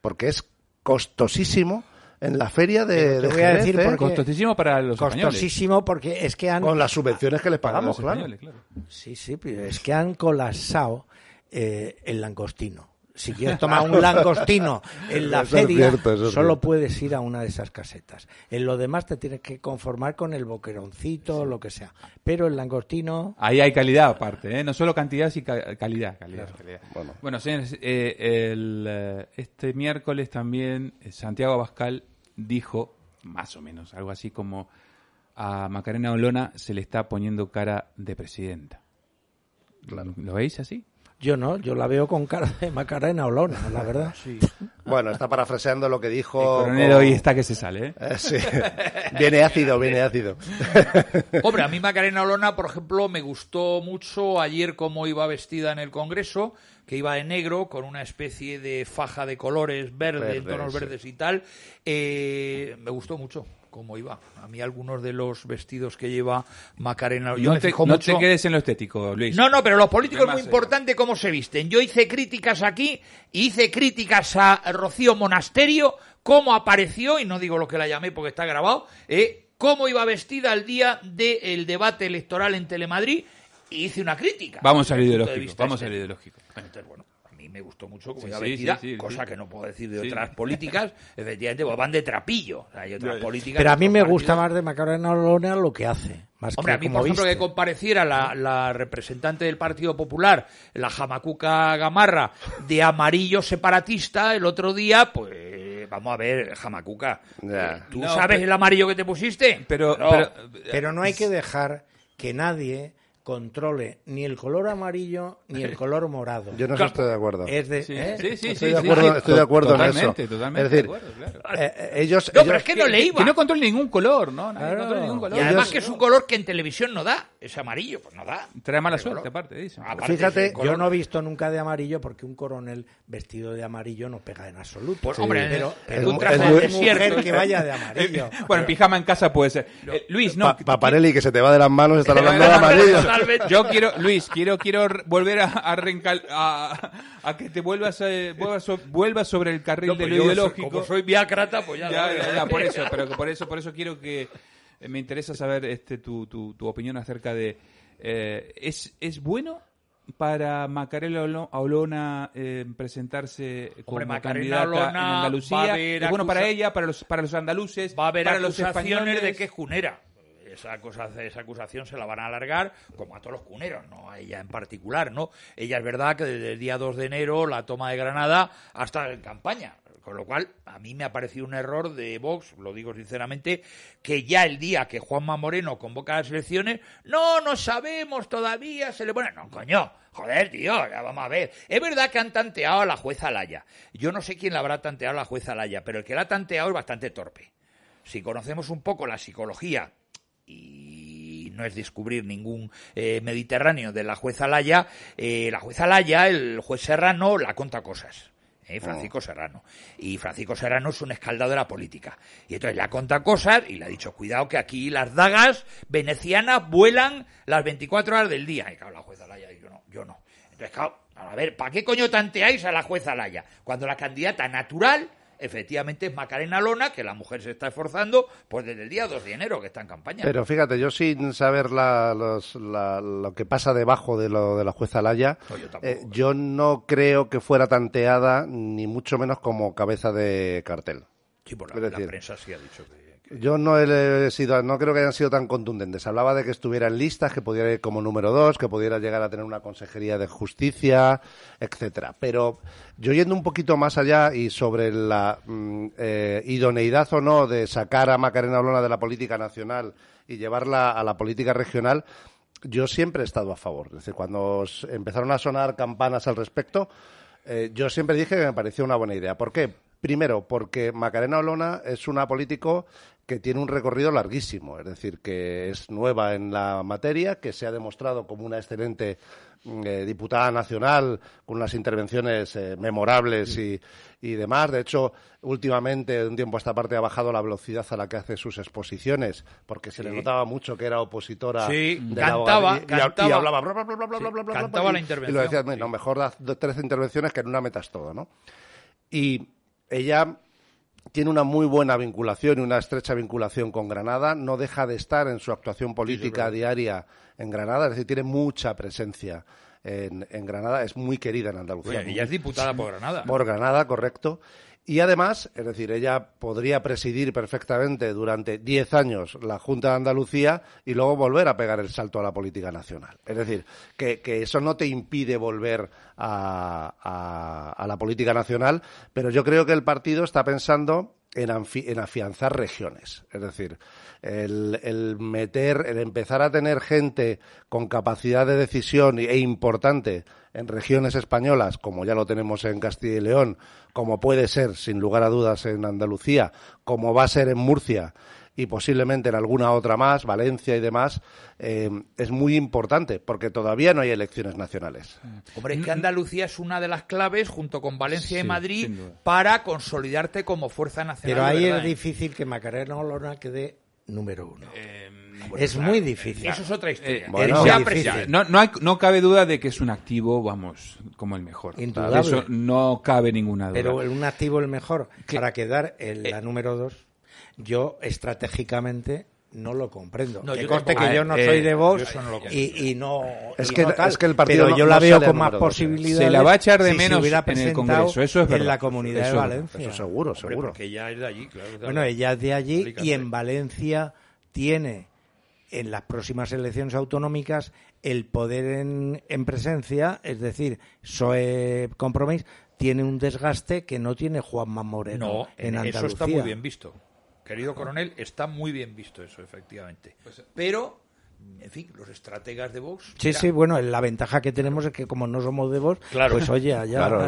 porque es costosísimo, en la feria de, te de voy a decir ¿eh? por qué. Costosísimo para los españoles. Costosísimo porque es que han... con las subvenciones que les pagamos, claro. claro. Sí, sí, pero es que han colapsado eh, el langostino. Si quieres tomar un langostino en la [LAUGHS] Eso es feria, cierto, solo cierto. puedes ir a una de esas casetas. En lo demás te tienes que conformar con el boqueroncito, lo que sea. Pero el langostino... Ahí hay calidad aparte, ¿eh? no solo cantidad, sino ca- calidad. calidad, calidad. Bueno. Bueno, señores, eh, el, eh, este miércoles también eh, Santiago Abascal dijo, más o menos, algo así como a Macarena Olona se le está poniendo cara de presidenta. ¿Lo veis así? Yo no, yo la veo con cara de Macarena Olona, la verdad. Bueno, está parafraseando lo que El dijo. coronel con- hoy está que se sale, ¿eh? Eh, sí. Viene ácido, viene ácido. Hombre, a mí Macarena Olona, por ejemplo, me gustó mucho ayer cómo iba vestida en el Congreso, que iba de negro, con una especie de faja de colores verde, Verde, en tonos sí. verdes y tal. Eh, me gustó mucho cómo iba. A mí algunos de los vestidos que lleva Macarena Yo No, me te, fijo no mucho... te quedes en lo estético, Luis. No, no, pero los políticos es muy eh, importante cómo se visten. Yo hice críticas aquí, hice críticas a Rocío Monasterio, cómo apareció, y no digo lo que la llamé porque está grabado, eh, cómo iba vestida el día del debate electoral en Telemadrid, y hice una crítica. Vamos al punto de ideológico, vamos al estético. ideológico. Entonces, bueno, a mí me gustó mucho cómo Sí, iba sí, vestida, sí, sí, cosa sí. que no puedo decir de Sí. otras políticas. [LAUGHS] Efectivamente, pues van de trapillo. O sea, hay otras políticas Pero a mí me gusta más de Macarena Olona lo que hace. Más Hombre, que a mí, como por ejemplo, viste. que compareciera la, la representante del Partido Popular, la jamacuca Gamarra, de amarillo separatista el otro día, pues vamos a ver, jamacuca. Eh, ¿Tú No, sabes pero- el amarillo que te pusiste? Pero, No. pero, Pero no hay que dejar que nadie controle ni el color amarillo ni el [LAUGHS] color morado. Yo no estoy de acuerdo. Es de, Sí, ¿eh? sí, sí, estoy sí, de acuerdo, sí. estoy de acuerdo en eso. Totalmente, es decir, de acuerdo, claro. eh, ellos, No, ellos- pero es que no le iba. Que no controle ningún color, ¿no? Nadie Claro. controla ningún color. Y además ellos- que es un color que en televisión no da, ese amarillo, pues no da. Trae mala suerte, color. aparte, dice. Aparte, Fíjate, Yo no he visto nunca de amarillo porque un coronel vestido de amarillo no pega en absoluto. Pues, hombre, pero, es pero un un traje de mujer que vaya de [LAUGHS] amarillo. Bueno, en pijama en casa puede ser. Eh, Luis, no. Pa- Paparelli, que se te va de las manos, están [LAUGHS] hablando de amarillo. Totalmente. Yo quiero, Luis, quiero, quiero volver a, a, reencal- a, a que te vuelvas, eh, vuelvas, so- vuelvas sobre el carril No, de pues lo yo, ideológico. Como soy viácrata, pues ya, Ya, ya, ya, por eso, pero por eso, por eso quiero que eh, me interesa saber este tu, tu, tu opinión acerca de eh, es es bueno para Macarena Olo- Olona eh, presentarse como Hombre, candidata Olona en Andalucía. Es bueno para ella, para los para los andaluces, Va a haber para los españoles. de que es junera. Esa, acusación se la van a alargar, como a todos los cuneros, no a ella en particular, ¿no? Ella es verdad que desde el día 2 de enero, la toma de Granada, hasta en campaña. Con lo cual, a mí me ha parecido un error de Vox, lo digo sinceramente, que ya el día que Juanma Moreno convoca las elecciones, no, no sabemos todavía, se le pone... No, coño, joder, tío, ya vamos a ver. Es verdad que han tanteado a la jueza Laya. Yo no sé quién la habrá tanteado a la jueza Laya, pero el que la ha tanteado es bastante torpe. Si conocemos un poco la psicología y no es descubrir ningún eh, mediterráneo de la jueza Laya, eh, la jueza Laya, el juez Serrano, la conta cosas. ¿eh? Francisco Serrano. Y Francisco Serrano es un escaldado de la política. Y entonces le ha contado cosas y le ha dicho, cuidado que aquí las dagas venecianas vuelan las 24 horas del día. Y claro, la jueza Laya, yo no, yo no. Entonces, claro, a ver, ¿para qué coño tanteáis a la jueza Laya? Cuando la candidata natural efectivamente es Macarena Lona, que la mujer se está esforzando, pues desde el día 2 de enero que está en campaña. Pero fíjate, yo sin saber la, los- la- lo que pasa debajo de lo de la jueza Laya, No, yo tampoco. eh, yo no creo que fuera tanteada, ni mucho menos como cabeza de cartel. sí, por la, la prensa sí ha dicho que... Yo no he sido, no creo que hayan sido tan contundentes. Hablaba de que estuviera en listas, que pudiera ir como número dos, que pudiera llegar a tener una consejería de justicia, etcétera. Pero yo yendo un poquito más allá y sobre la mm, eh, idoneidad o no de sacar a Macarena Olona de la política nacional y llevarla a la política regional, yo siempre he estado a favor. Es decir, cuando empezaron a sonar campanas al respecto, eh, yo siempre dije que me parecía una buena idea. ¿Por qué? Primero, porque Macarena Olona es una político que tiene un recorrido larguísimo, es decir, que es nueva en la materia, que se ha demostrado como una excelente mm, eh, diputada nacional, con unas intervenciones eh, memorables y, y demás. De hecho, últimamente, de un tiempo a esta parte, ha bajado la velocidad a la que hace sus exposiciones, porque se le notaba mucho que era opositora Sí, de la cantaba, abogacía y- y, cantaba. hablaba bla, bla, bla, bla, Sí, bla, cantaba y- la Y intervención, lo decía, bueno, mejor dos, tres intervenciones que en una metas todo, ¿no? Y ella tiene una muy buena vinculación y una estrecha vinculación con Granada, no deja de estar en su actuación política diaria en Granada, es decir, tiene mucha presencia en, en Granada, es muy querida en Andalucía. Oye, ella es diputada por Granada. Por Granada, correcto. Y además, es decir, ella podría presidir perfectamente durante 10 años la Junta de Andalucía y luego volver a pegar el salto a la política nacional. Es decir, que, eso no te impide volver a, a- la política nacional, pero yo creo que el partido está pensando en, en afianzar regiones. Es decir, el, el meter, el empezar a tener gente con capacidad de decisión e importante en regiones españolas, como ya lo tenemos en Castilla y León, como puede ser, sin lugar a dudas, en Andalucía, como va a ser en Murcia y posiblemente en alguna otra más, Valencia y demás, eh, es muy importante, porque todavía no hay elecciones nacionales. Hombre, es que Andalucía es una de las claves, junto con Valencia y Madrid, para consolidarte como fuerza nacional. Pero ahí es difícil que Macarena Olona quede número uno. Eh, es muy difícil. Eso es otra historia. Eh, Bueno, muy presidente. difícil. no, no, hay- no cabe duda de que es un activo, vamos, como el mejor. Indudable. Eso no cabe ninguna duda. Pero un activo el mejor Que- para quedar en la número dos, yo estratégicamente no lo comprendo. No, que conste que Ah, yo no eh, soy de Vox no y, y no. Es y que- no tal, es que el partido pero no- yo no la veo con más posibilidades. Se la va a echar de si menos en el Congreso, eso es En verdad. la comunidad Eso- de Valencia. Eso seguro, Hombre, seguro. porque ella es de allí, claro. Bueno, ella es de allí y en Valencia tiene en las próximas elecciones autonómicas el poder en, en presencia, es decir, PSOE Compromís tiene un desgaste que no tiene Juanma Moreno No, en Andalucía. eso está muy bien visto. Querido coronel, está muy bien visto eso, efectivamente. Pero, en fin, los estrategas de Vox... Sí, mira, sí, bueno, la ventaja que tenemos es que como no somos de Vox, Claro. pues oye, allá... Claro,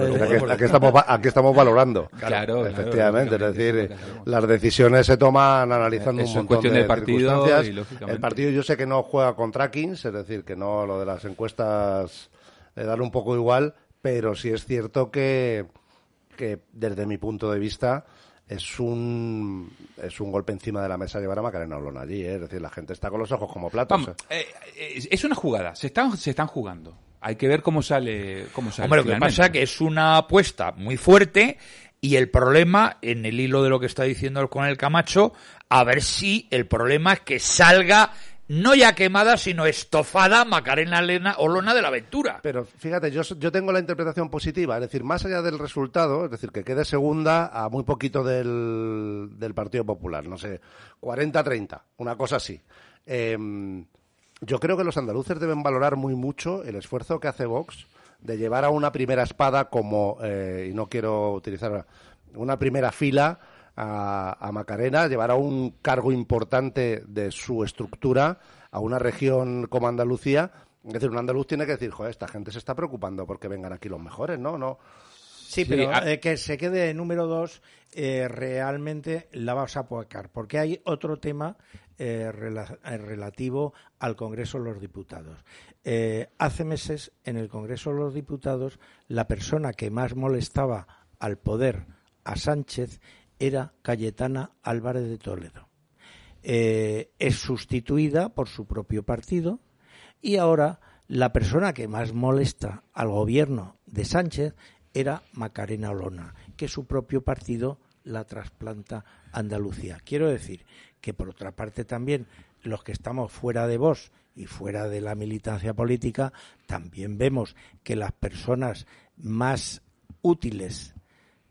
aquí, estamos, aquí estamos valorando. Claro, Efectivamente, es decir, las decisiones se toman analizando un montón cuestión de partido circunstancias. y, lógicamente. El partido yo sé que no juega con trackings, es decir, que no lo de las encuestas le dan un poco igual, pero sí es cierto que, que desde mi punto de vista es un es un golpe encima de la mesa llevar a Macarena Olona allí, ¿eh? es decir, la gente está con los ojos como platos. Vamos, eh, eh, es una jugada. Se están, se están jugando. Hay que ver cómo sale. Cómo sale Hombre, lo que pasa es que es una apuesta muy fuerte y el problema, en el hilo de lo que está diciendo con el Camacho, a ver si el problema es que salga no ya quemada, sino estofada Macarena Elena Olona de la Aventura. Pero fíjate, yo, yo tengo la interpretación positiva, es decir, más allá del resultado, es decir, que quede segunda a muy poquito del, del Partido Popular, no sé, 40-30, una cosa así. em, yo creo que los andaluces deben valorar muy mucho el esfuerzo que hace Vox de llevar a una primera espada como, eh, y no quiero utilizar una primera fila a, a Macarena, llevar a un cargo importante de su estructura a una región como Andalucía. Es decir, un andaluz tiene que decir, joder, esta gente se está preocupando porque vengan aquí los mejores, ¿no? no Sí, pero eh, que se quede número dos eh, realmente la vas a apocar, porque hay otro tema eh, relativo al Congreso de los Diputados. hace meses, en el Congreso de los Diputados, la persona que más molestaba al poder a Sánchez era Cayetana Álvarez de Toledo. es sustituida por su propio partido y ahora la persona que más molesta al gobierno de Sánchez era Macarena Olona, que su propio partido la trasplanta a Andalucía. Quiero decir que, por otra parte, también los que estamos fuera de vos y fuera de la militancia política, también vemos que las personas más útiles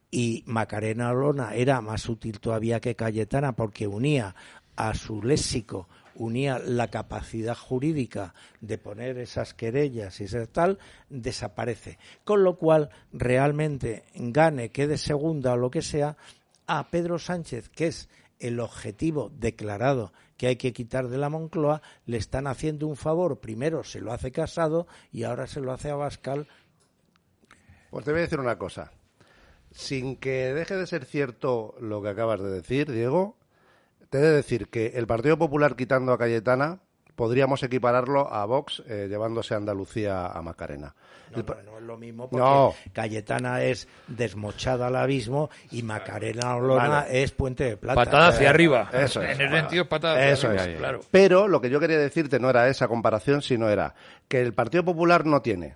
y Macarena Olona era más útil todavía que Cayetana porque unía a su léxico unía la capacidad jurídica de poner esas querellas y ese tal, desaparece. Con lo cual, realmente, gane, quede segunda o lo que sea, a Pedro Sánchez, que es el objetivo declarado que hay que quitar de la Moncloa, le están haciendo un favor. Primero se lo hace Casado y ahora se lo hace a Bascal. Pues te voy a decir una cosa. Sin que deje de ser cierto lo que acabas de decir, Diego, te he de decir que el Partido Popular quitando a Cayetana podríamos equipararlo a Vox eh, llevándose a Andalucía a Macarena. No, no es lo mismo porque Cayetana es desmochada al abismo y Macarena Olona es puente de plata. Patada hacia eh, arriba. Eso en el sentido patada hacia eso arriba, es. claro. Pero lo que yo quería decirte no era esa comparación, sino era que el Partido Popular no tiene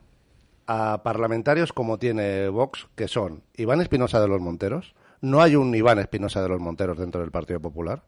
a parlamentarios como tiene Vox, que son Iván Espinosa de los Monteros. No hay un Iván Espinosa de los Monteros dentro del Partido Popular.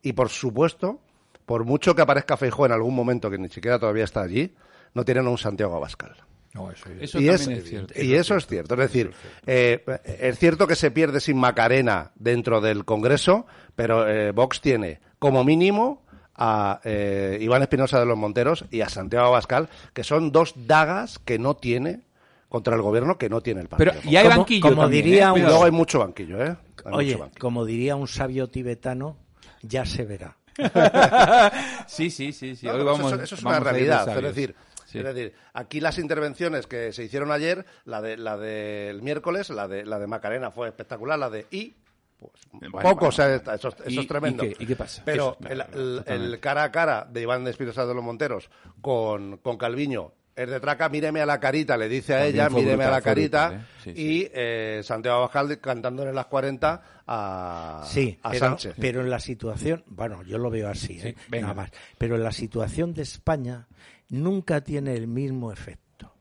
Y por supuesto, por mucho que aparezca Feijó en algún momento, que ni siquiera todavía está allí, no tienen a un Santiago Abascal. No, eso, Eso y también es, es cierto. y eso es cierto. Es decir, eh, es cierto que se pierde sin Macarena dentro del Congreso, pero eh, Vox tiene como mínimo a eh, Iván Espinosa de los Monteros y a Santiago Abascal, que son dos dagas que no tiene contra el gobierno que no tiene el partido. Pero, y hay Como- banquillo como también, diría ¿eh? un- luego hay mucho banquillo, ¿eh? Hay Oye, mucho banquillo. como diría un sabio tibetano, ya se verá. [LAUGHS] Sí, sí, sí. sí. No, Hoy vamos, eso, eso es vamos una realidad. Es decir, Sí. es decir, aquí las intervenciones que se hicieron ayer, la de la del miércoles, la de la de Macarena fue espectacular, la de y pues Bueno, poco, bueno. o sea, eso, eso ¿Y- es tremendo. y qué- y qué pasa? Pero Eso, el, el- el cara a cara de Iván Espinosa de los Monteros con, con Calviño es de traca, míreme a la carita, le dice a También ella, míreme a la carita, brutal, ¿eh? Sí, y eh, Santiago Abascal cantándole las 40 a, Sí, a pero, Sánchez. pero en la situación, bueno, yo lo veo así, ¿eh? Nada más. Pero en la situación de España nunca tiene el mismo efecto.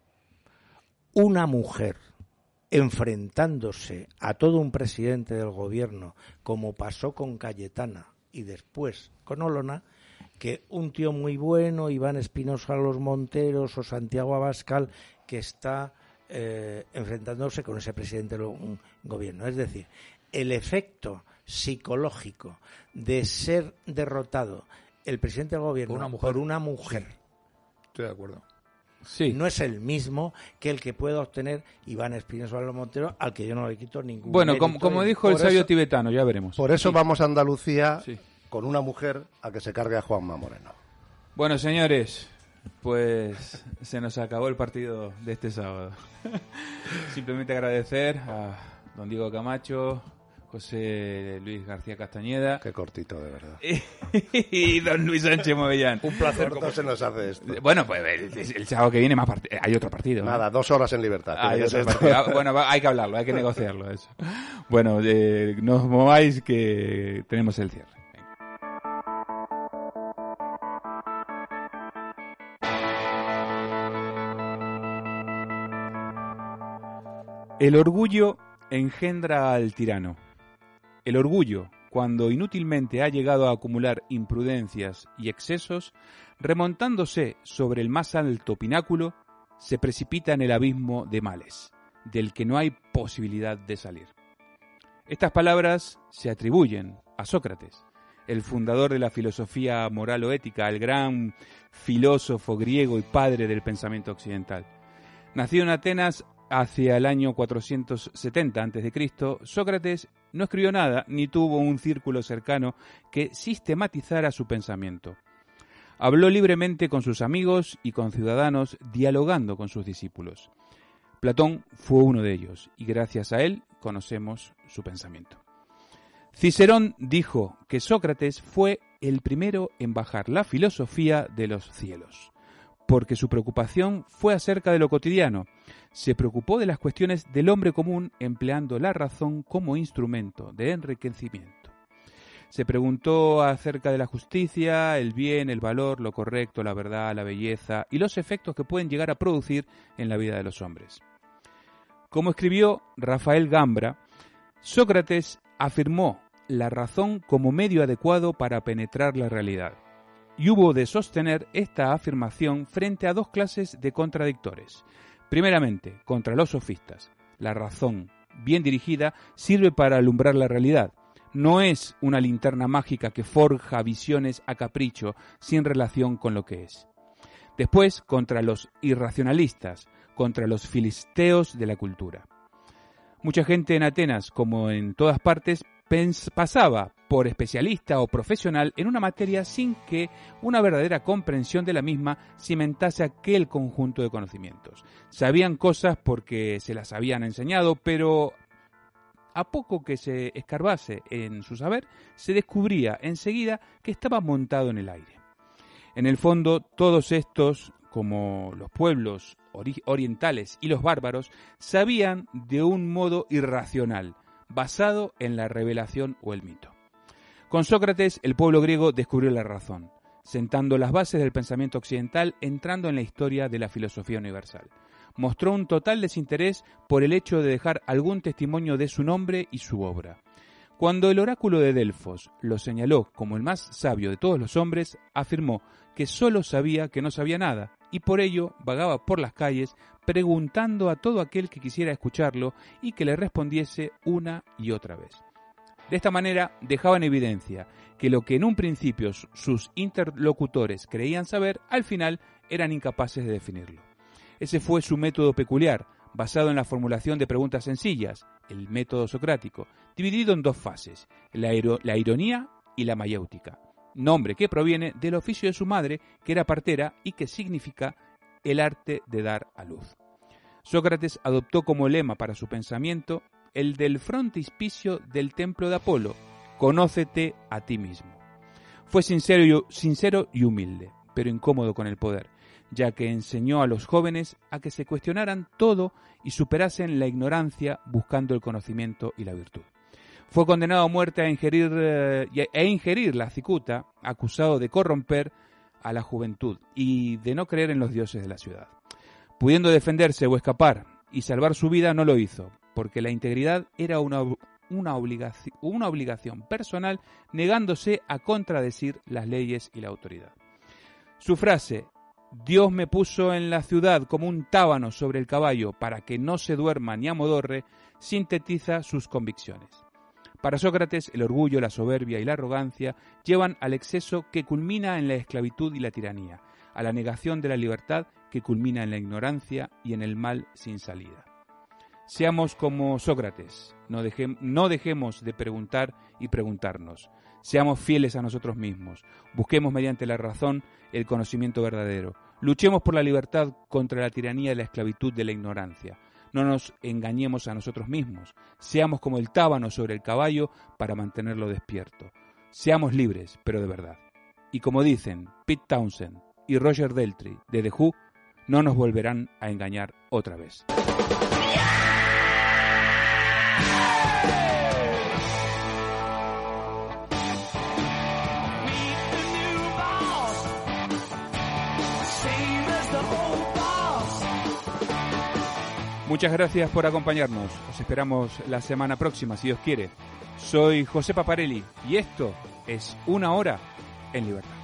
Una mujer enfrentándose a todo un presidente del gobierno, como pasó con Cayetana y después con Olona, que un tío muy bueno, Iván Espinosa Los Monteros o Santiago Abascal, que está eh, enfrentándose con ese presidente del gobierno. Es decir, el efecto psicológico de ser derrotado el presidente del gobierno una mujer. por una mujer Estoy de acuerdo. Sí. no es el mismo que el que pueda obtener Iván Espinosa Los Monteros, al que yo no le quito ningún Bueno, como, como dijo el sabio eso- tibetano, ya veremos. Por eso Sí. vamos a Andalucía Sí. con una mujer a que se cargue a Juanma Moreno. Bueno, señores, pues se nos acabó el partido de este sábado. [LAUGHS] Simplemente agradecer a don Diego Camacho, José Luis García Castañeda Qué cortito, de verdad. [LAUGHS] y don Luis Sánchez Movellán. Un placer. Corto se nos hace esto. Bueno, pues el, el sábado que viene más part- hay otro partido. ¿no? Nada, dos horas en libertad. Ah, hay otro partido. Ah, Bueno, hay que hablarlo, hay que negociarlo eso. Bueno, eh, no os mováis que tenemos el cierre. El orgullo engendra al tirano. El orgullo, cuando inútilmente ha llegado a acumular imprudencias y excesos, remontándose sobre el más alto pináculo, se precipita en el abismo de males, del que no hay posibilidad de salir. Estas palabras se atribuyen a Sócrates, el fundador de la filosofía moral o ética, el gran filósofo griego y padre del pensamiento occidental. Nacido en Atenas hacia el año 470 a.C., Sócrates no escribió nada ni tuvo un círculo cercano que sistematizara su pensamiento. Habló libremente con sus amigos y con ciudadanos, dialogando con sus discípulos. Platón fue uno de ellos y gracias a él conocemos su pensamiento. Cicerón dijo que Sócrates fue el primero en bajar la filosofía de los cielos, porque su preocupación fue acerca de lo cotidiano. Se preocupó de las cuestiones del hombre común empleando la razón como instrumento de enriquecimiento. Se preguntó acerca de la justicia, el bien, el valor, lo correcto, la verdad, la belleza y los efectos que pueden llegar a producir en la vida de los hombres. Como escribió Rafael Gambra, Sócrates afirmó la razón como medio adecuado para penetrar la realidad. Y hubo de sostener esta afirmación frente a dos clases de contradictores. Primeramente, contra los sofistas. La razón, bien dirigida, sirve para alumbrar la realidad. No es una linterna mágica que forja visiones a capricho sin relación con lo que es. Después, contra los irracionalistas, contra los filisteos de la cultura. Mucha gente en Atenas, como en todas partes, pasaba por especialista o profesional en una materia sin que una verdadera comprensión de la misma cimentase aquel conjunto de conocimientos. Sabían cosas porque se las habían enseñado, pero a poco que se escarbase en su saber, se descubría enseguida que estaba montado en el aire. En el fondo, todos estos, como los pueblos orientales y los bárbaros, sabían de un modo irracional, basado en la revelación o el mito. Con Sócrates, el pueblo griego descubrió la razón, sentando las bases del pensamiento occidental, entrando en la historia de la filosofía universal. Mostró un total desinterés por el hecho de dejar algún testimonio de su nombre y su obra. Cuando el oráculo de Delfos lo señaló como el más sabio de todos los hombres, afirmó que sólo sabía que no sabía nada, y por ello vagaba por las calles preguntando a todo aquel que quisiera escucharlo y que le respondiese una y otra vez. De esta manera dejaba en evidencia que lo que en un principio sus interlocutores creían saber, al final eran incapaces de definirlo. Ese fue su método peculiar, basado en la formulación de preguntas sencillas, el método socrático, dividido en dos fases, la, ironía y la mayéutica, nombre que proviene del oficio de su madre, que era partera y que significa el arte de dar a luz. Sócrates adoptó como lema para su pensamiento el del frontispicio del templo de Apolo, conócete a ti mismo. Fue sincero y, sincero y humilde, pero incómodo con el poder, ya que enseñó a los jóvenes a que se cuestionaran todo y superasen la ignorancia buscando el conocimiento y la virtud. Fue condenado a muerte a ingerir, eh, e ingerir la cicuta, acusado de corromper a la juventud y de no creer en los dioses de la ciudad. Pudiendo defenderse o escapar y salvar su vida, no lo hizo, porque la integridad era una, una, obligación, obligación personal, negándose a contradecir las leyes y la autoridad. Su frase, Dios me puso en la ciudad como un tábano sobre el caballo para que no se duerma ni amodorre, sintetiza sus convicciones. Para Sócrates, el orgullo, la soberbia y la arrogancia llevan al exceso que culmina en la esclavitud y la tiranía, a la negación de la libertad que culmina en la ignorancia y en el mal sin salida. Seamos como Sócrates, no, no dejemos de preguntar y preguntarnos. Seamos fieles a nosotros mismos, busquemos mediante la razón el conocimiento verdadero, luchemos por la libertad contra la tiranía y la esclavitud de la ignorancia no nos engañemos a nosotros mismos. Seamos como el tábano sobre el caballo para mantenerlo despierto. Seamos libres, pero de verdad. Y como dicen Pete Townsend y Roger Deltry de The Who, no nos volverán a engañar otra vez. Muchas gracias por acompañarnos. Os esperamos la semana próxima, si Dios quiere. Soy José Paparelli y esto es Una Hora en Libertad.